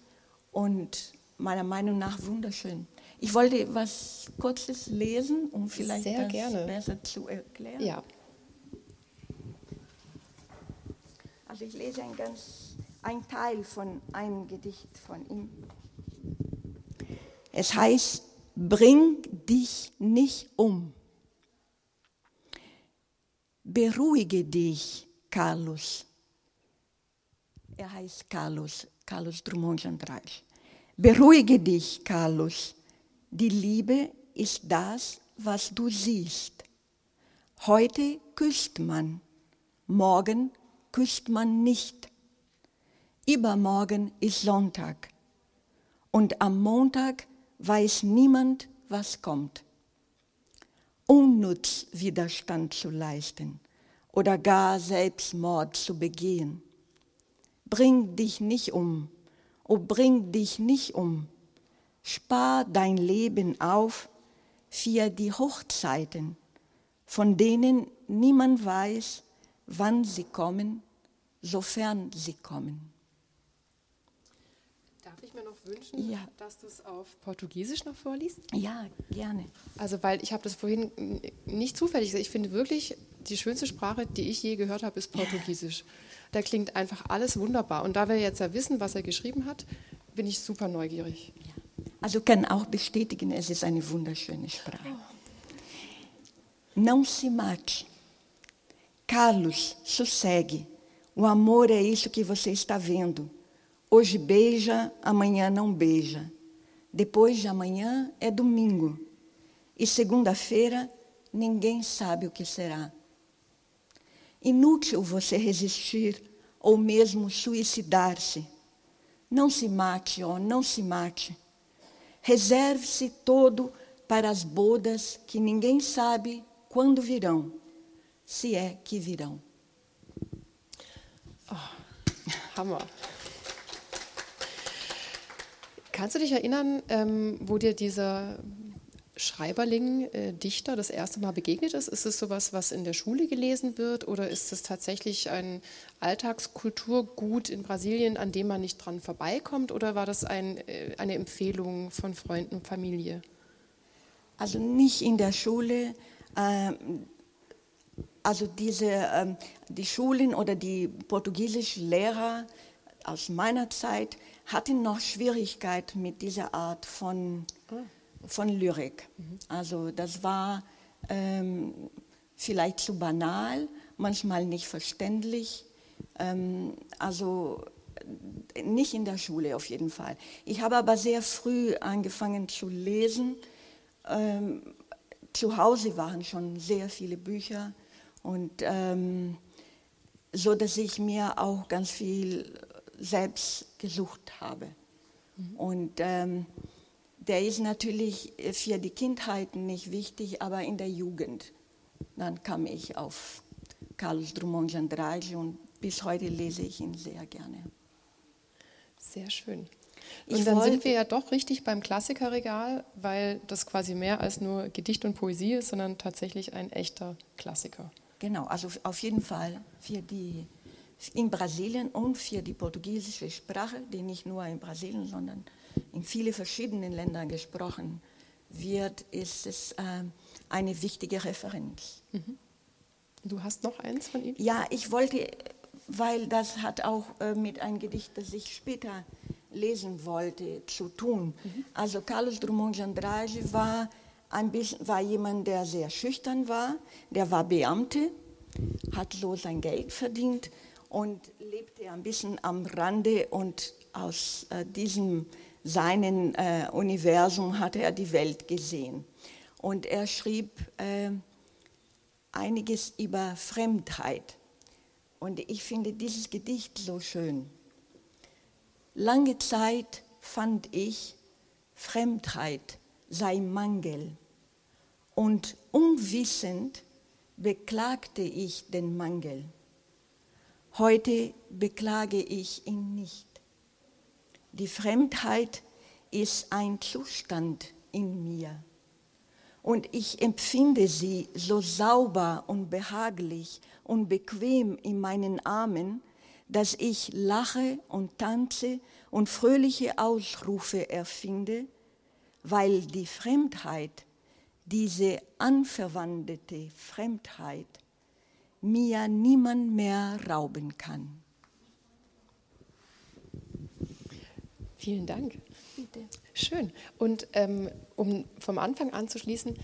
und meiner Meinung nach wunderschön. Ich wollte was Kurzes lesen, um vielleicht Sehr das gerne. besser zu erklären. Ja. Also ich lese ein ganz ein Teil von einem Gedicht von ihm. Es heißt: Bring dich nicht um. Beruhige dich, Carlos. Er heißt Carlos, Carlos Drummond Andrade. Beruhige dich, Carlos. Die Liebe ist das, was du siehst. Heute küsst man, morgen küsst man nicht. Übermorgen ist Sonntag und am Montag weiß niemand, was kommt. Unnütz Widerstand zu leisten oder gar Selbstmord zu begehen. Bring dich nicht um, oh bring dich nicht um. Spar dein Leben auf für die Hochzeiten, von denen niemand weiß, wann sie kommen, sofern sie kommen. Mir noch wünschen, Ja. dass du es auf Portugiesisch noch vorliest? Ja, gerne. Also, weil ich habe das vorhin nicht zufällig gesagt. Ich finde wirklich, die schönste Sprache, die ich je gehört habe, ist Portugiesisch. Da klingt einfach alles wunderbar. Und da wir jetzt ja wissen, was er geschrieben hat, bin ich super neugierig. Also kann auch bestätigen, es ist eine wunderschöne Sprache. Não se mate. Carlos, sossegue. O amor é isso que você está vendo. Hoje beija, amanhã não beija. Depois de amanhã é domingo. E segunda-feira ninguém sabe o que será. Inútil você resistir ou mesmo suicidar-se. Não se mate, ó, não se mate. Reserve-se todo para as bodas que ninguém sabe quando virão, se é que virão. Hammer. Kannst du dich erinnern, ähm, wo dir dieser Schreiberling, äh, Dichter, das erste Mal begegnet ist? Ist es sowas, was in der Schule gelesen wird oder ist es tatsächlich ein Alltagskulturgut in Brasilien, an dem man nicht dran vorbeikommt oder war das ein, äh, eine Empfehlung von Freunden und Familie? Also nicht in der Schule. Ähm, also diese, ähm, die Schulen oder die portugiesischen Lehrer aus meiner Zeit hatten noch Schwierigkeit mit dieser Art von, von Lyrik. Also das war ähm, vielleicht zu banal, manchmal nicht verständlich. Ähm, also äh, nicht in der Schule auf jeden Fall. Ich habe aber sehr früh angefangen zu lesen. Ähm, zu Hause waren schon sehr viele Bücher und ähm, so, dass ich mir auch ganz viel selbst gesucht habe. Mhm. Und ähm, der ist natürlich für die Kindheit nicht wichtig, aber in der Jugend. Dann kam ich auf Carlos Drummond de Andrade und bis heute lese ich ihn sehr gerne. Sehr schön. Und ich dann sind wir ja doch richtig beim Klassikerregal, weil das quasi mehr als nur Gedicht und Poesie ist, sondern tatsächlich ein echter Klassiker. Genau, also auf jeden Fall für die in Brasilien und für die portugiesische Sprache, die nicht nur in Brasilien, sondern in vielen verschiedenen Ländern gesprochen wird, ist es äh, eine wichtige Referenz. Mhm. Du hast noch eins von ihm? Ja, ich wollte, weil das hat auch äh, mit einem Gedicht, das ich später lesen wollte, zu tun. Mhm. Also Carlos Drummond de Andrade war, ein bisschen, war jemand, der sehr schüchtern war, der war Beamte, hat so sein Geld verdient und lebte ein bisschen am Rande und aus äh, diesem seinen äh, Universum hatte er die Welt gesehen. Und er schrieb äh, einiges über Fremdheit. Und ich finde dieses Gedicht so schön. Lange Zeit fand ich, Fremdheit sei Mangel. Und unwissend beklagte ich den Mangel. Heute beklage ich ihn nicht. Die Fremdheit ist ein Zustand in mir. Und ich empfinde sie so sauber und behaglich und bequem in meinen Armen, dass ich lache und tanze und fröhliche Ausrufe erfinde, weil die Fremdheit, diese anverwandte Fremdheit, mir niemand mehr rauben kann. Vielen Dank. Bitte. Schön. Und ähm, um vom Anfang an zu schließen,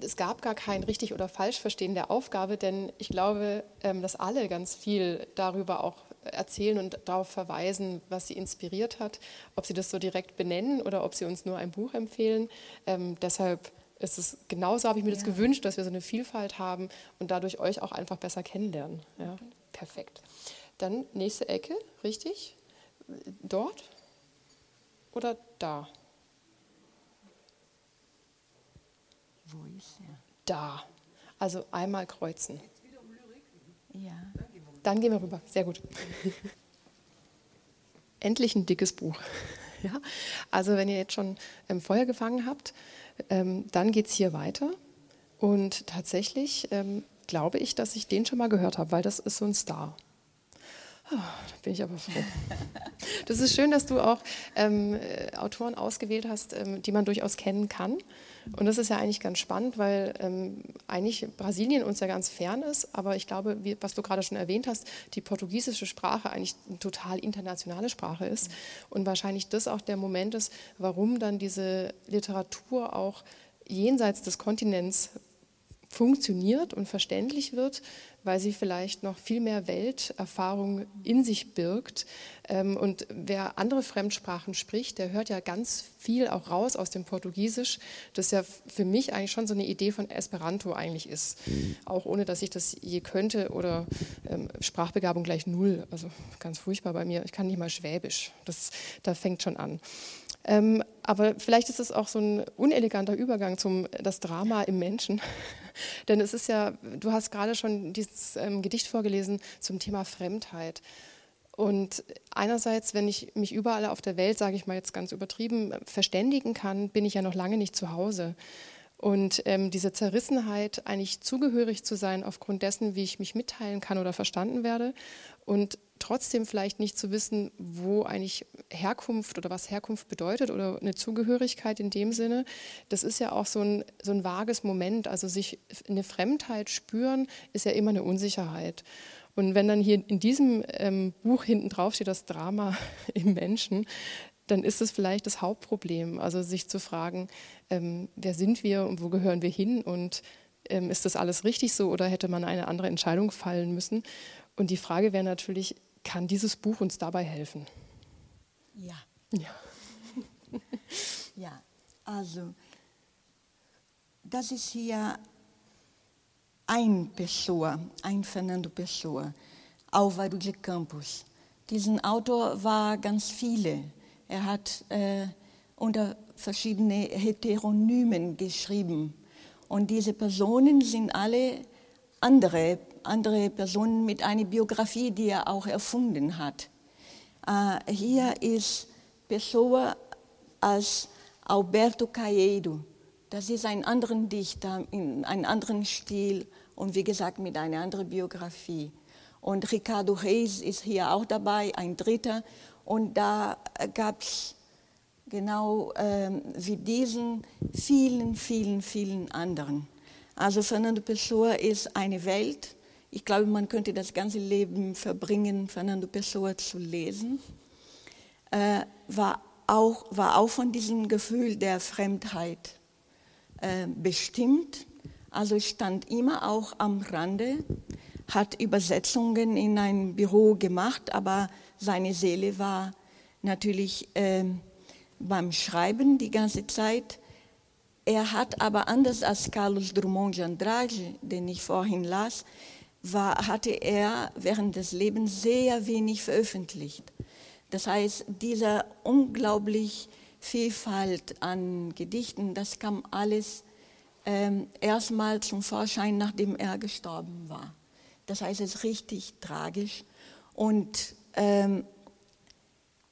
es gab gar kein richtig oder falsch Verstehen der Aufgabe, denn ich glaube, ähm, dass alle ganz viel darüber auch erzählen und darauf verweisen, was sie inspiriert hat, ob sie das so direkt benennen oder ob sie uns nur ein Buch empfehlen. Ähm, deshalb ist es genauso, habe ich mir ja. das gewünscht, dass wir so eine Vielfalt haben und dadurch euch auch einfach besser kennenlernen. Ja, okay. Perfekt. Dann nächste Ecke, richtig? Dort? oder da? Wo ist er? Da. Also einmal kreuzen. Ja. Dann gehen wir rüber. Sehr gut. Endlich ein dickes Buch. Ja? Also wenn ihr jetzt schon ähm, Feuer gefangen habt, ähm, dann geht es hier weiter. Und tatsächlich ähm, glaube ich, dass ich den schon mal gehört habe, weil das ist so ein Star. Oh, bin ich aber froh. Das ist schön, dass du auch ähm, äh, Autoren ausgewählt hast, ähm, die man durchaus kennen kann. Und das ist ja eigentlich ganz spannend, weil ähm, eigentlich Brasilien uns ja ganz fern ist. Aber ich glaube, wie, was du gerade schon erwähnt hast, die portugiesische Sprache eigentlich eine total internationale Sprache ist. Und wahrscheinlich das auch der Moment ist, warum dann diese Literatur auch jenseits des Kontinents funktioniert und verständlich wird, weil sie vielleicht noch viel mehr Welterfahrung in sich birgt. Ähm, und wer andere Fremdsprachen spricht, der hört ja ganz viel auch raus aus dem Portugiesisch, das ja für mich eigentlich schon so eine Idee von Esperanto eigentlich ist. Auch ohne, dass ich das je könnte oder ähm, Sprachbegabung gleich null. Also ganz furchtbar bei mir. Ich kann nicht mal Schwäbisch. Das, da fängt schon an. Ähm, aber vielleicht ist es auch so ein uneleganter Übergang zum das Drama im Menschen. Denn es ist ja, du hast gerade schon dieses ähm, Gedicht vorgelesen zum Thema Fremdheit. Und einerseits, wenn ich mich überall auf der Welt, sage ich mal jetzt ganz übertrieben, verständigen kann, bin ich ja noch lange nicht zu Hause. Und ähm, diese Zerrissenheit, eigentlich zugehörig zu sein aufgrund dessen, wie ich mich mitteilen kann oder verstanden werde und trotzdem vielleicht nicht zu wissen, wo eigentlich Herkunft oder was Herkunft bedeutet oder eine Zugehörigkeit in dem Sinne, das ist ja auch so ein, so ein vages Moment. Also sich eine Fremdheit spüren, ist ja immer eine Unsicherheit. Und wenn dann hier in diesem ähm, Buch hinten drauf steht, das Drama im Menschen, dann ist es vielleicht das Hauptproblem. Also sich zu fragen, ähm, wer sind wir und wo gehören wir hin und ähm, ist das alles richtig so oder hätte man eine andere Entscheidung fallen müssen? Und die Frage wäre natürlich, kann dieses Buch uns dabei helfen? Ja. Ja, ja also das ist hier ein Pessoa, ein Fernando Pessoa, Álvaro de Campos, Diesen Autor war ganz viele. Er hat äh, unter verschiedene Heteronymen geschrieben. Und diese Personen sind alle andere, andere Personen mit einer Biografie, die er auch erfunden hat. Äh, hier ist Pessoa als Alberto Caedo. Das ist ein anderer Dichter in einem anderen Stil und wie gesagt mit einer anderen Biografie. Und Ricardo Reis ist hier auch dabei, ein Dritter. Und da gab es genau ähm, wie diesen vielen, vielen, vielen anderen. Also Fernando Pessoa ist eine Welt. Ich glaube, man könnte das ganze Leben verbringen, Fernando Pessoa zu lesen. Äh, war, auch, war auch von diesem Gefühl der Fremdheit äh, bestimmt. Also stand immer auch am Rande, hat Übersetzungen in ein Büro gemacht, aber seine Seele war natürlich äh, beim Schreiben die ganze Zeit. Er hat aber anders als Carlos Drummond de Andrade, den ich vorhin las, war, hatte er während des Lebens sehr wenig veröffentlicht. Das heißt, diese unglaublich Vielfalt an Gedichten, das kam alles ähm, erstmal zum Vorschein, nachdem er gestorben war. Das heißt, es ist richtig tragisch. Und ähm,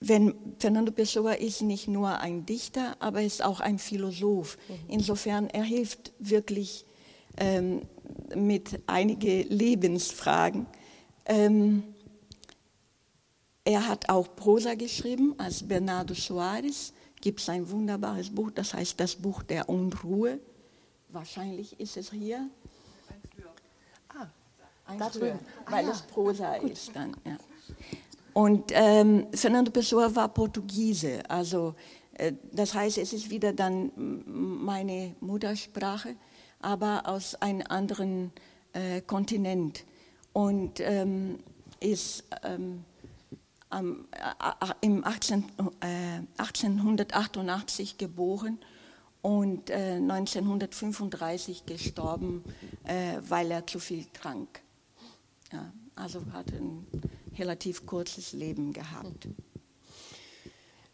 wenn Fernando Pessoa ist nicht nur ein Dichter, aber ist auch ein Philosoph. Mhm. Insofern er hilft wirklich ähm, mit einigen Lebensfragen. Ähm, er hat auch Prosa geschrieben als Bernardo Soares. Gibt es ein wunderbares Buch, das heißt das Buch der Unruhe. Wahrscheinlich ist es hier. Ah, eins früher, weil ah, es Prosa Gut. ist dann. Ja. Und ähm, Fernando Pessoa war Portugiese, also äh, das heißt, es ist wieder dann meine Muttersprache, aber aus einem anderen äh, Kontinent und ähm, ist ähm, am, äh, im 18, 1888 geboren und 1935 gestorben, weil er zu viel trank. Ja, also hatte ein relativ kurzes Leben gehabt.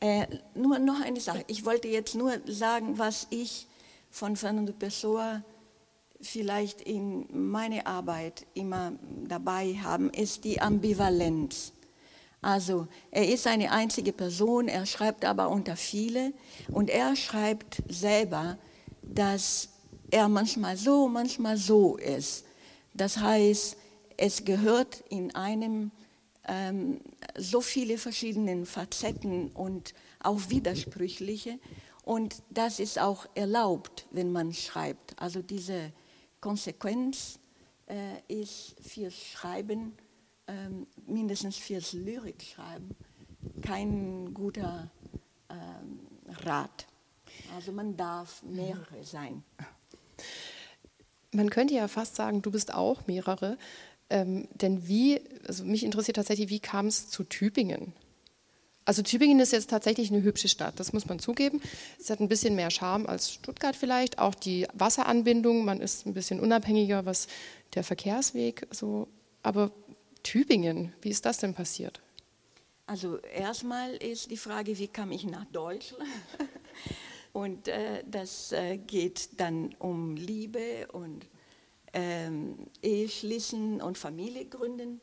Äh, nur noch eine Sache. Ich wollte jetzt nur sagen, was ich von Fernando Pessoa vielleicht in meiner Arbeit immer dabei haben, ist die Ambivalenz. Also er ist eine einzige Person, er schreibt aber unter viele und er schreibt selber, dass er manchmal so, manchmal so ist. Das heißt, es gehört in einem ähm, so viele verschiedene Facetten und auch widersprüchliche. Und das ist auch erlaubt, wenn man schreibt. Also diese Konsequenz äh, ist fürs Schreiben, ähm, mindestens fürs Lyrikschreiben, kein guter ähm, Rat. Also man darf mehrere sein. Man könnte ja fast sagen, du bist auch mehrere. Ähm, denn wie, also mich interessiert tatsächlich, wie kam es zu Tübingen? Also Tübingen ist jetzt tatsächlich eine hübsche Stadt, das muss man zugeben. Es hat ein bisschen mehr Charme als Stuttgart vielleicht, auch die Wasseranbindung, man ist ein bisschen unabhängiger, was der Verkehrsweg so. Aber Tübingen, wie ist das denn passiert? Also erstmal ist die Frage, wie kam ich nach Deutschland? Und äh, das äh, geht dann um Liebe und ähm, Ehe schließen und Familie gründen.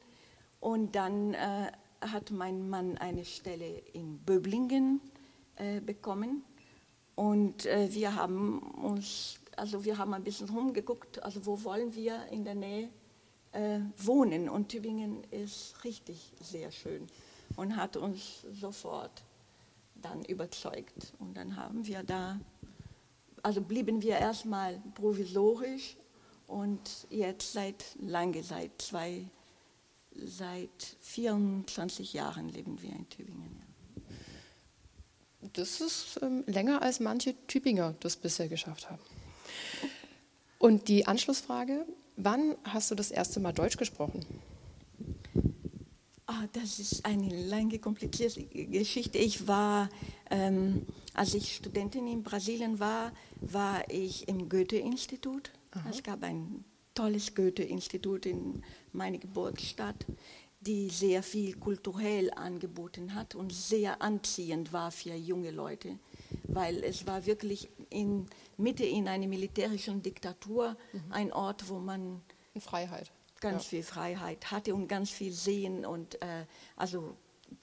Und dann äh, hat mein Mann eine Stelle in Böblingen äh, bekommen. Und äh, wir haben uns, also wir haben ein bisschen rumgeguckt, also wo wollen wir in der Nähe äh, wohnen. Und Tübingen ist richtig sehr schön und hat uns sofort dann überzeugt. Und dann haben wir da, also blieben wir erstmal provisorisch und jetzt seit lange, seit zwei, seit 24 Jahren leben wir in Tübingen. Ja. Das ist ähm, länger als manche Tübinger das bisher geschafft haben. Und die Anschlussfrage, wann hast du das erste Mal Deutsch gesprochen? Oh, das ist eine lange, komplizierte Geschichte. Ich war, ähm, als ich Studentin in Brasilien war, war ich im Goethe-Institut. Es gab ein tolles Goethe-Institut in meiner Geburtsstadt. die sehr viel kulturell angeboten hat und sehr anziehend war für junge Leute, weil es war wirklich in Mitte in einer militärischen Diktatur mhm. ein Ort, wo man in Freiheit ganz ja. viel Freiheit hatte und ganz viel sehen und äh, also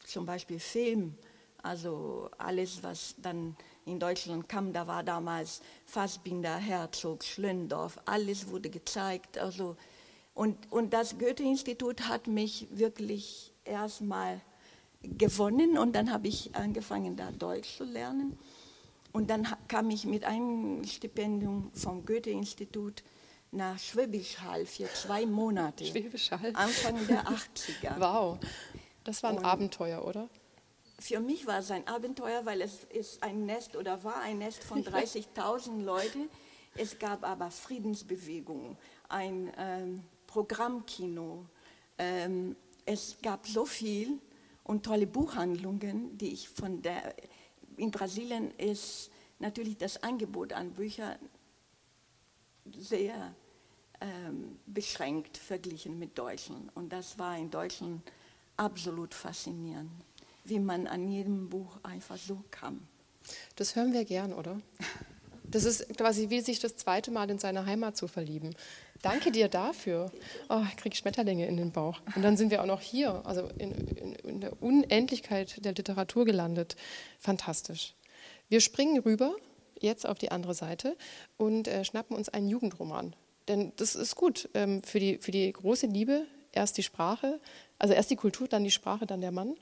zum Beispiel Film, also alles was dann in Deutschland kam, da war damals Fassbinder, Herzog, Schlöndorff, alles wurde gezeigt, also und, und das Goethe-Institut hat mich wirklich erstmal gewonnen und dann habe ich angefangen, da Deutsch zu lernen. Und dann kam ich mit einem Stipendium vom Goethe-Institut nach Schwäbisch Hall für zwei Monate. Schwäbisch Hall? Anfang der 80er. Wow, das war ein und Abenteuer, oder? Für mich war es ein Abenteuer, weil es ist ein Nest oder war ein Nest von 30.000 Leuten. Es gab aber Friedensbewegungen, ein ähm, Programmkino. Ähm, es gab so viel und tolle Buchhandlungen, die ich von der. In Brasilien ist natürlich das Angebot an Büchern sehr ähm, beschränkt verglichen mit Deutschland. Und das war in Deutschland absolut faszinierend, wie man an jedem Buch einfach so kam. Das hören wir gern, oder? Das ist quasi wie sich das zweite Mal in seine Heimat zu verlieben. Danke dir dafür. Oh, ich kriege Schmetterlinge in den Bauch. Und dann sind wir auch noch hier, also in, in, in der Unendlichkeit der Literatur gelandet. Fantastisch. Wir springen rüber jetzt auf die andere Seite und äh, schnappen uns einen Jugendroman. Denn das ist gut ähm, für, die, für die große Liebe. Erst die Sprache, also erst die Kultur, dann die Sprache, dann der Mann.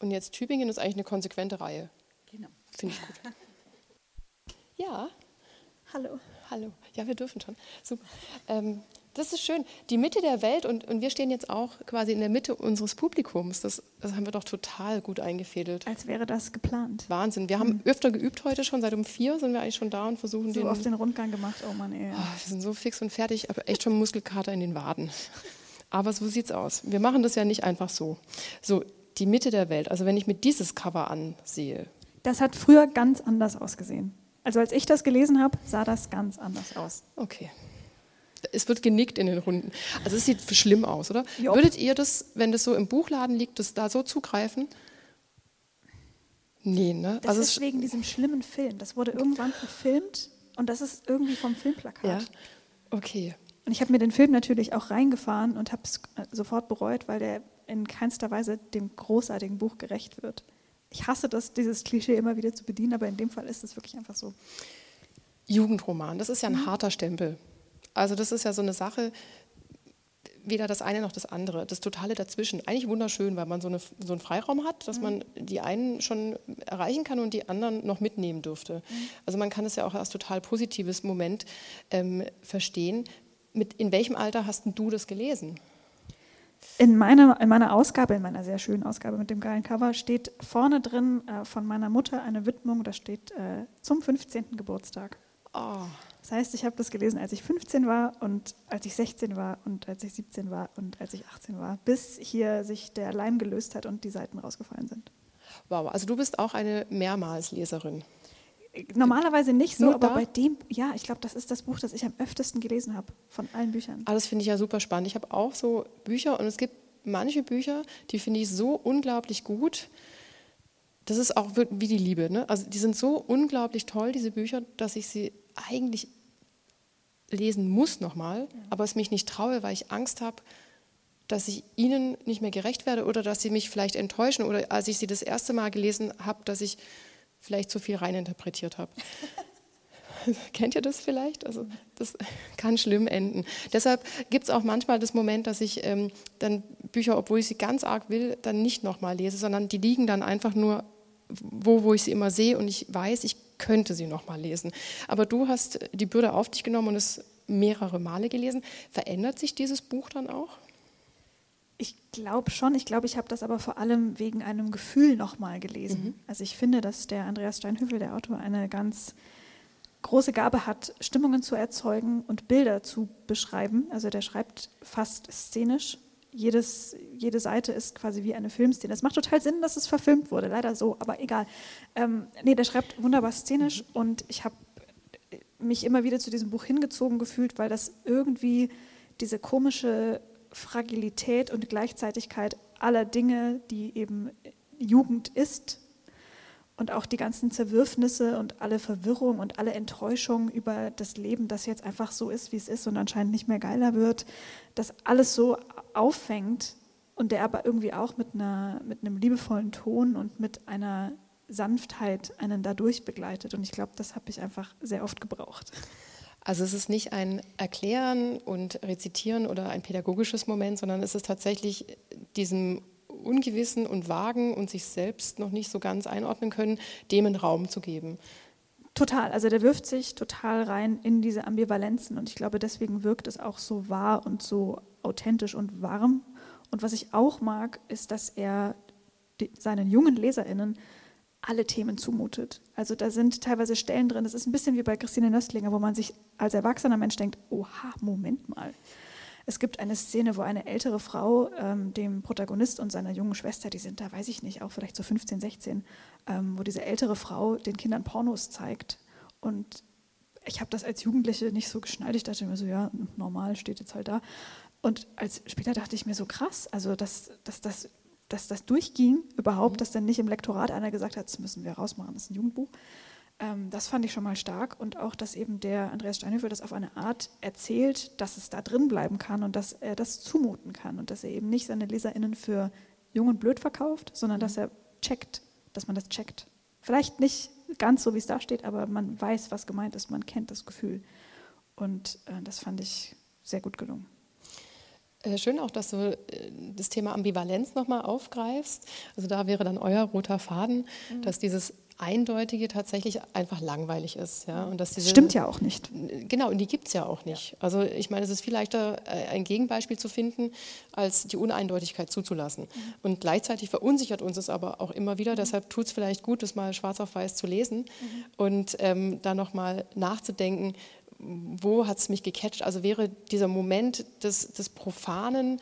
Und jetzt Tübingen ist eigentlich eine konsequente Reihe. Genau. Finde ich gut. Ja. Hallo. Hallo. Ja, wir dürfen schon. Super. Ähm, das ist schön. Die Mitte der Welt und, und wir stehen jetzt auch quasi in der Mitte unseres Publikums. Das, das haben wir doch total gut eingefädelt. Als wäre das geplant. Wahnsinn. Wir haben mhm. öfter geübt heute schon. Seit um vier sind wir eigentlich schon da und versuchen so den. auf den Rundgang gemacht. Oh Mann, ey. Oh, wir sind so fix und fertig, aber echt schon Muskelkater in den Waden. Aber so sieht's aus. Wir machen das ja nicht einfach so. So, die Mitte der Welt. Also wenn ich mir dieses Cover ansehe. Das hat früher ganz anders ausgesehen. Also als ich das gelesen habe, sah das ganz anders aus. Okay. Es wird genickt in den Runden. Also es sieht schlimm aus, oder? Jo. Würdet ihr das, wenn das so im Buchladen liegt, das da so zugreifen? Nee, ne? Das also ist wegen diesem schlimmen Film. Das wurde irgendwann verfilmt und das ist irgendwie vom Filmplakat. Ja, okay. Und ich habe mir den Film natürlich auch reingefahren und habe es äh, sofort bereut, weil der in keinster Weise dem großartigen Buch gerecht wird ich hasse das, dieses Klischee immer wieder zu bedienen, aber in dem Fall ist es wirklich einfach so. Jugendroman, das ist ja ein mhm. harter Stempel. Also das ist ja so eine Sache, weder das eine noch das andere. Das Totale dazwischen. Eigentlich wunderschön, weil man so, eine, so einen Freiraum hat, dass mhm. man die einen schon erreichen kann und die anderen noch mitnehmen dürfte. Mhm. Also man kann es ja auch als total positives Moment ähm, verstehen. Mit, in welchem Alter hast du das gelesen? In meiner, in meiner Ausgabe, in meiner sehr schönen Ausgabe mit dem geilen Cover, steht vorne drin äh, von meiner Mutter eine Widmung, da steht äh, zum 15. Geburtstag. Oh. Das heißt, ich habe das gelesen, als ich 15 war und als ich 16 war und als ich 17 war und als ich 18 war, bis hier sich der Leim gelöst hat und die Seiten rausgefallen sind. Wow, also du bist auch eine Mehrmalsleserin. Normalerweise nicht so, Nur aber da? bei dem, ja, ich glaube, das ist das Buch, das ich am öftesten gelesen habe von allen Büchern. Ah, das finde ich ja super spannend. Ich habe auch so Bücher und es gibt manche Bücher, die finde ich so unglaublich gut. Das ist auch wie die Liebe. Ne? Also die sind so unglaublich toll, diese Bücher, dass ich sie eigentlich lesen muss nochmal, ja. aber es mich nicht traue, weil ich Angst habe, dass ich ihnen nicht mehr gerecht werde oder dass sie mich vielleicht enttäuschen oder als ich sie das erste Mal gelesen habe, dass ich vielleicht zu viel reininterpretiert habe. Kennt ihr das vielleicht? Also das kann schlimm enden. Deshalb gibt es auch manchmal das Moment, dass ich ähm, dann Bücher, obwohl ich sie ganz arg will, dann nicht nochmal lese, sondern die liegen dann einfach nur wo, wo ich sie immer sehe und ich weiß, ich könnte sie nochmal lesen. Aber du hast die Bürde auf dich genommen und es mehrere Male gelesen. Verändert sich dieses Buch dann auch? Ich glaube schon. Ich glaube, ich habe das aber vor allem wegen einem Gefühl nochmal gelesen. Mhm. Also ich finde, dass der Andreas Steinhöfel, der Autor, eine ganz große Gabe hat, Stimmungen zu erzeugen und Bilder zu beschreiben. Also der schreibt fast szenisch. Jedes, jede Seite ist quasi wie eine Filmszene. Es macht total Sinn, dass es verfilmt wurde, leider so, aber egal. Ähm, nee, der schreibt wunderbar szenisch mhm. und ich habe mich immer wieder zu diesem Buch hingezogen gefühlt, weil das irgendwie diese komische Fragilität und Gleichzeitigkeit aller Dinge, die eben Jugend ist und auch die ganzen Zerwürfnisse und alle Verwirrung und alle Enttäuschung über das Leben, das jetzt einfach so ist, wie es ist und anscheinend nicht mehr geiler wird, das alles so auffängt und der aber irgendwie auch mit, einer, mit einem liebevollen Ton und mit einer Sanftheit einen dadurch begleitet. Und ich glaube, das habe ich einfach sehr oft gebraucht. Also es ist nicht ein Erklären und Rezitieren oder ein pädagogisches Moment, sondern es ist tatsächlich diesem Ungewissen und Wagen und sich selbst noch nicht so ganz einordnen können, dem einen Raum zu geben. Total, also der wirft sich total rein in diese Ambivalenzen und ich glaube, deswegen wirkt es auch so wahr und so authentisch und warm. Und was ich auch mag, ist, dass er seinen jungen LeserInnen alle Themen zumutet. Also da sind teilweise Stellen drin, das ist ein bisschen wie bei Christine Nöstlinger, wo man sich als erwachsener Mensch denkt, oha, Moment mal, es gibt eine Szene, wo eine ältere Frau ähm, dem Protagonist und seiner jungen Schwester, die sind da, weiß ich nicht, auch vielleicht so 15, 16, ähm, wo diese ältere Frau den Kindern Pornos zeigt. Und ich habe das als Jugendliche nicht so geschnallt. Ich dachte mir so, ja, normal steht jetzt halt da. Und als später dachte ich mir so krass, also dass, dass, dass, dass das durchging überhaupt, mhm. dass dann nicht im Lektorat einer gesagt hat, das müssen wir rausmachen, das ist ein Jugendbuch. Ähm, das fand ich schon mal stark und auch, dass eben der Andreas Steinhöfel das auf eine Art erzählt, dass es da drin bleiben kann und dass er das zumuten kann und dass er eben nicht seine LeserInnen für jung und blöd verkauft, sondern dass mhm. er checkt, dass man das checkt. Vielleicht nicht ganz so, wie es da steht, aber man weiß, was gemeint ist, man kennt das Gefühl. Und äh, das fand ich sehr gut gelungen. Äh, schön auch, dass du äh, das Thema Ambivalenz nochmal aufgreifst. Also da wäre dann euer roter Faden, mhm. dass dieses Eindeutige tatsächlich einfach langweilig ist. Ja? Und dass diese, Stimmt ja auch nicht. Genau, und die gibt es ja auch nicht. Ja. Also ich meine, es ist viel leichter, äh, ein Gegenbeispiel zu finden, als die Uneindeutigkeit zuzulassen. Mhm. Und gleichzeitig verunsichert uns es aber auch immer wieder. Mhm. Deshalb tut es vielleicht gut, das mal schwarz auf weiß zu lesen mhm. und ähm, da nochmal nachzudenken, wo hat es mich gecatcht? Also wäre dieser Moment des, des profanen,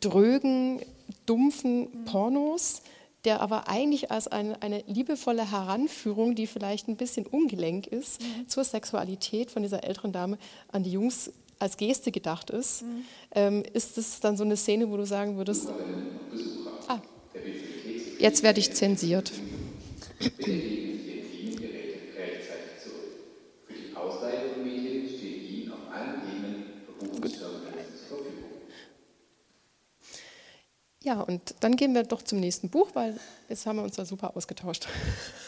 drögen, dumpfen. Pornos der aber eigentlich als eine, eine liebevolle Heranführung, die vielleicht ein bisschen ungelenk ist, mhm. zur Sexualität von dieser älteren Dame an die Jungs als Geste gedacht ist, mhm. ähm, ist das dann so eine Szene, wo du sagen würdest, ah, jetzt werde ich zensiert. Ja, und dann gehen wir doch zum nächsten Buch, weil jetzt haben wir uns da super ausgetauscht.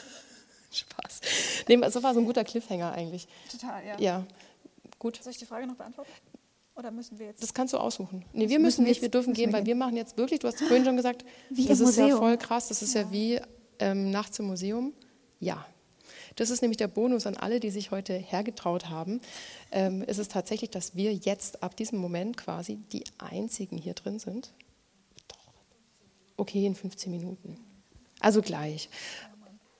Spaß. Nee, das war so ein guter Cliffhanger eigentlich. Total, ja. Ja, gut. Soll ich die Frage noch beantworten? Oder müssen wir jetzt? Das kannst du aussuchen. Nee, wir müssen, müssen nicht, wir dürfen gehen, weil wir machen jetzt wirklich, du hast vorhin schon gesagt, wie das ist Museum. ja voll krass, das ist ja, ja wie ähm, nachts im Museum. Ja. Das ist nämlich der Bonus an alle, die sich heute hergetraut haben. Ähm, es ist tatsächlich, dass wir jetzt ab diesem Moment quasi die einzigen hier drin sind, okay, in 15 Minuten. Also gleich.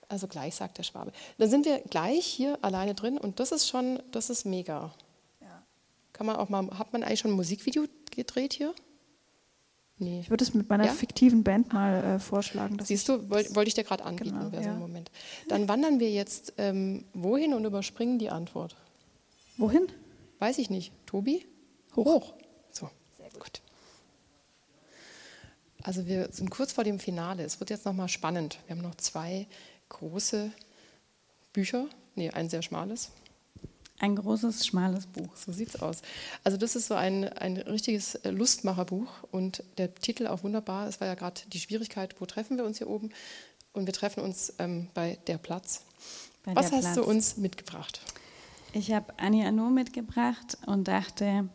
Also gleich, sagt der Schwabe. Dann sind wir gleich hier alleine drin und das ist schon, das ist mega. Ja. Kann man auch mal, hat man eigentlich schon ein Musikvideo gedreht hier? Nee. Ich würde es mit meiner ja? fiktiven Band mal äh, vorschlagen. Siehst du, wollte wollt ich dir gerade anbieten, genau, wäre ja. so ein Moment. Dann wandern wir jetzt ähm, wohin und überspringen die Antwort. Wohin? Weiß ich nicht. Tobi? Hoch. Hoch. So, Sehr gut. gut. Also wir sind kurz vor dem Finale. Es wird jetzt nochmal spannend. Wir haben noch zwei große Bücher. Nee, ein sehr schmales. Ein großes, schmales Buch. So sieht es aus. Also das ist so ein, ein richtiges Lustmacherbuch und der Titel auch wunderbar. Es war ja gerade die Schwierigkeit, wo treffen wir uns hier oben? Und wir treffen uns ähm, bei Der Platz. Bei Was der hast Platz. du uns mitgebracht? Ich habe Annie Arnaud mitgebracht und dachte,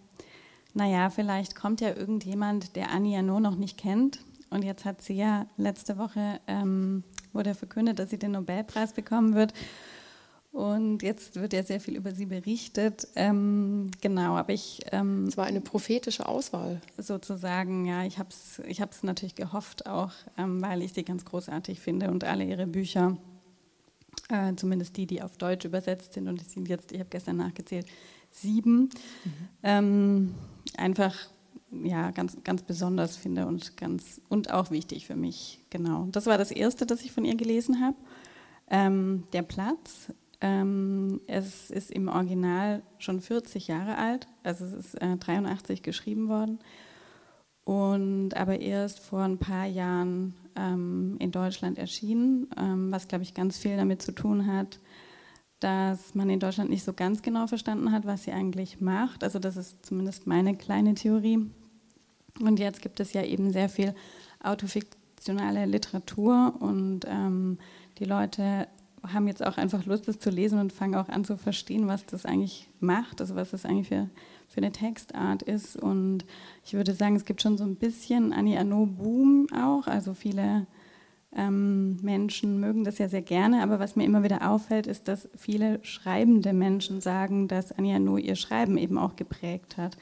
naja, vielleicht kommt ja irgendjemand, der Annie Arnaud noch nicht kennt. Und jetzt hat sie ja letzte Woche, ähm, wurde verkündet, dass sie den Nobelpreis bekommen wird. Und jetzt wird ja sehr viel über sie berichtet. Ähm, genau, aber ich. Ähm, es war eine prophetische Auswahl. Sozusagen, ja. Ich habe es ich natürlich gehofft, auch ähm, weil ich sie ganz großartig finde und alle ihre Bücher, äh, zumindest die, die auf Deutsch übersetzt sind, und es sind jetzt, ich habe gestern nachgezählt, sieben. Mhm. Einfach ja, ganz, ganz besonders finde und, ganz, und auch wichtig für mich. Genau. Das war das Erste, das ich von ihr gelesen habe. Ähm, der Platz. Ähm, es ist im Original schon 40 Jahre alt, also es ist äh, 83 geschrieben worden. und aber erst vor ein paar Jahren ähm, in Deutschland erschienen, ähm, was glaube ich ganz viel damit zu tun hat, dass man in Deutschland nicht so ganz genau verstanden hat, was sie eigentlich macht. Also das ist zumindest meine kleine Theorie. Und jetzt gibt es ja eben sehr viel autofiktionale Literatur und ähm, die Leute haben jetzt auch einfach Lust, das zu lesen und fangen auch an zu verstehen, was das eigentlich macht, also was das eigentlich für, für eine Textart ist. Und ich würde sagen, es gibt schon so ein bisschen Annie Arnaud-Boom auch, also viele ähm, Menschen mögen das ja sehr gerne, aber was mir immer wieder auffällt, ist, dass viele schreibende Menschen sagen, dass Annie Arnaud ihr Schreiben eben auch geprägt hat.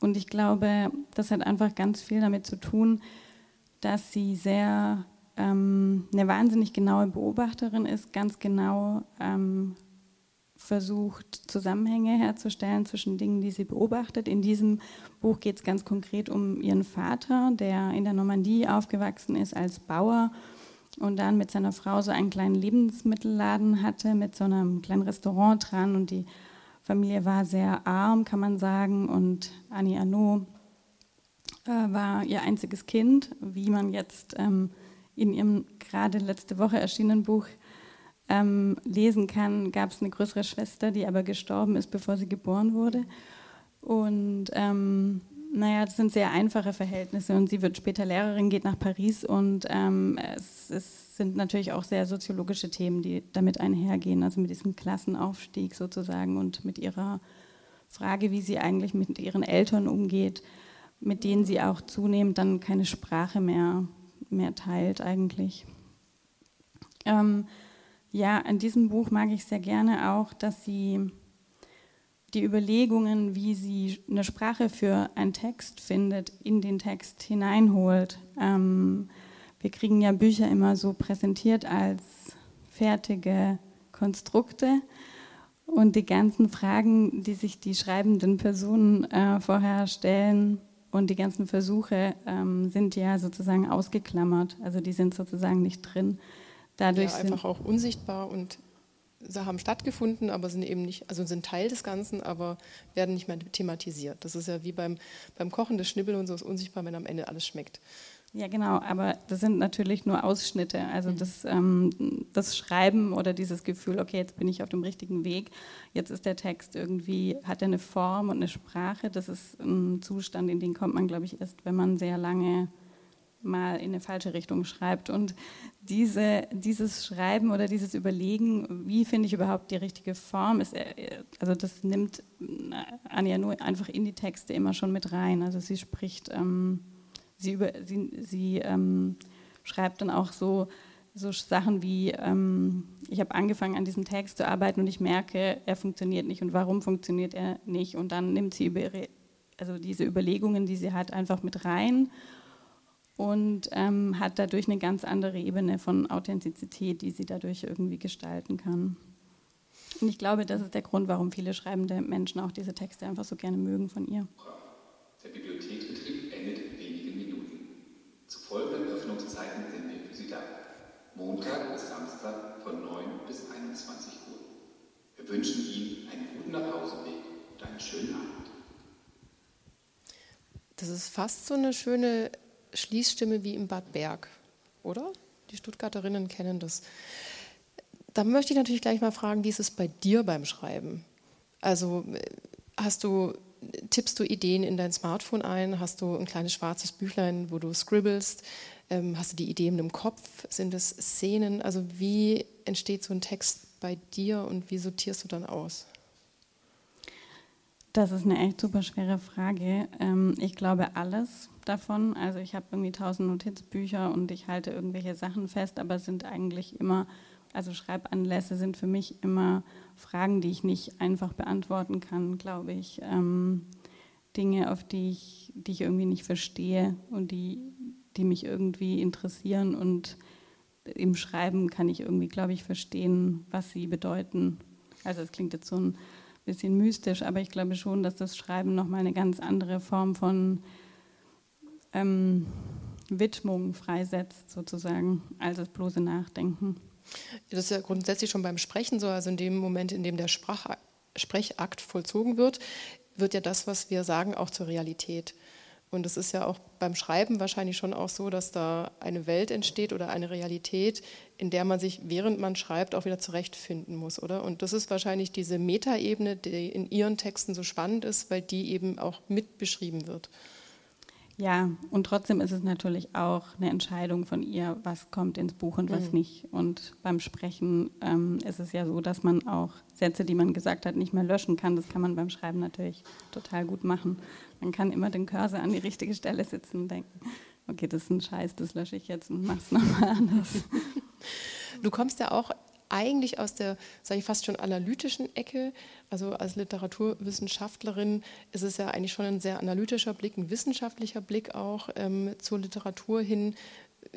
Und ich glaube, das hat einfach ganz viel damit zu tun, dass sie sehr ähm, eine wahnsinnig genaue Beobachterin ist, ganz genau ähm, versucht, Zusammenhänge herzustellen zwischen Dingen, die sie beobachtet. In diesem Buch geht es ganz konkret um ihren Vater, der in der Normandie aufgewachsen ist als Bauer und dann mit seiner Frau so einen kleinen Lebensmittelladen hatte mit so einem kleinen Restaurant dran und die Familie war sehr arm, kann man sagen und Annie Arnaud äh, war ihr einziges Kind, wie man jetzt ähm, in ihrem gerade letzte Woche erschienenen Buch ähm, lesen kann, gab es eine größere Schwester, die aber gestorben ist, bevor sie geboren wurde. Und ähm, naja, das sind sehr einfache Verhältnisse und sie wird später Lehrerin, geht nach Paris und ähm, es, es, sind natürlich auch sehr soziologische Themen, die damit einhergehen, also mit diesem Klassenaufstieg sozusagen und mit ihrer Frage, wie sie eigentlich mit ihren Eltern umgeht, mit denen sie auch zunehmend dann keine Sprache mehr, mehr teilt eigentlich. Ähm, ja, in diesem Buch mag ich sehr gerne auch, dass sie die Überlegungen, wie sie eine Sprache für einen Text findet, in den Text hineinholt. Ähm, wir kriegen ja Bücher immer so präsentiert als fertige Konstrukte und die ganzen Fragen, die sich die schreibenden Personen äh, vorher stellen und die ganzen Versuche ähm, sind ja sozusagen ausgeklammert, also die sind sozusagen nicht drin. Dadurch ja, einfach auch unsichtbar und haben stattgefunden, aber sind eben nicht, also sind Teil des Ganzen, aber werden nicht mehr thematisiert. Das ist ja wie beim, beim Kochen, das Schnibbeln und so ist unsichtbar, wenn am Ende alles schmeckt. Ja, genau, aber das sind natürlich nur Ausschnitte. Also mhm. das, ähm, das Schreiben oder dieses Gefühl, okay, jetzt bin ich auf dem richtigen Weg, jetzt ist der Text irgendwie, hat er eine Form und eine Sprache, das ist ein Zustand, in den kommt man, glaube ich, erst, wenn man sehr lange mal in eine falsche Richtung schreibt. Und diese, dieses Schreiben oder dieses Überlegen, wie finde ich überhaupt die richtige Form, ist, äh, also das nimmt Anja nur einfach in die Texte immer schon mit rein. Also sie spricht, ähm, sie, über, sie, sie ähm, schreibt dann auch so, so Sachen wie, ähm, ich habe angefangen an diesem Text zu arbeiten und ich merke, er funktioniert nicht und warum funktioniert er nicht. Und dann nimmt sie über also diese Überlegungen, die sie hat, einfach mit rein und ähm, hat dadurch eine ganz andere Ebene von Authentizität, die sie dadurch irgendwie gestalten kann. Und ich glaube, das ist der Grund, warum viele schreibende Menschen auch diese Texte einfach so gerne mögen von ihr. Der Bibliotheksbetrieb endet in wenigen Minuten. Zu folgenden Öffnungszeiten sind wir für Sie da. Montag bis Samstag von 9 bis 21 Uhr. Wir wünschen Ihnen einen guten Nachhauseweg und einen schönen Abend. Das ist fast so eine schöne Schließstimme wie im Bad Berg, oder? Die Stuttgarterinnen kennen das. Da möchte ich natürlich gleich mal fragen, wie ist es bei dir beim Schreiben? Also hast du, tippst du Ideen in dein Smartphone ein? Hast du ein kleines schwarzes Büchlein, wo du scribbelst? Ähm, hast du die Ideen im Kopf? Sind es Szenen? Also wie entsteht so ein Text bei dir und wie sortierst du dann aus? Das ist eine echt super schwere Frage. Ähm, ich glaube alles davon. Also ich habe irgendwie tausend Notizbücher und ich halte irgendwelche Sachen fest, aber es sind eigentlich immer, also Schreibanlässe sind für mich immer Fragen, die ich nicht einfach beantworten kann, glaube ich. Ähm, Dinge, auf die ich, die ich irgendwie nicht verstehe und die, die mich irgendwie interessieren und im Schreiben kann ich irgendwie, glaube ich, verstehen, was sie bedeuten. Also es klingt jetzt so ein bisschen mystisch, aber ich glaube schon, dass das Schreiben nochmal eine ganz andere Form von ähm, Widmung freisetzt, sozusagen, als das bloße Nachdenken. Das ist ja grundsätzlich schon beim Sprechen so, also in dem Moment, in dem der Sprach Sprechakt vollzogen wird, wird ja das, was wir sagen, auch zur Realität. Und es ist ja auch beim Schreiben wahrscheinlich schon auch so, dass da eine Welt entsteht oder eine Realität, in der man sich, während man schreibt, auch wieder zurechtfinden muss, oder? Und das ist wahrscheinlich diese Metaebene, die in Ihren Texten so spannend ist, weil die eben auch mit beschrieben wird. Ja, und trotzdem ist es natürlich auch eine Entscheidung von ihr, was kommt ins Buch und was mhm. nicht. Und beim Sprechen ähm, ist es ja so, dass man auch Sätze, die man gesagt hat, nicht mehr löschen kann. Das kann man beim Schreiben natürlich total gut machen. Man kann immer den Cursor an die richtige Stelle sitzen und denken, okay, das ist ein Scheiß, das lösche ich jetzt und mache es nochmal anders. Du kommst ja auch eigentlich aus der, sage ich fast schon analytischen Ecke. Also als Literaturwissenschaftlerin ist es ja eigentlich schon ein sehr analytischer Blick, ein wissenschaftlicher Blick auch ähm, zur Literatur hin.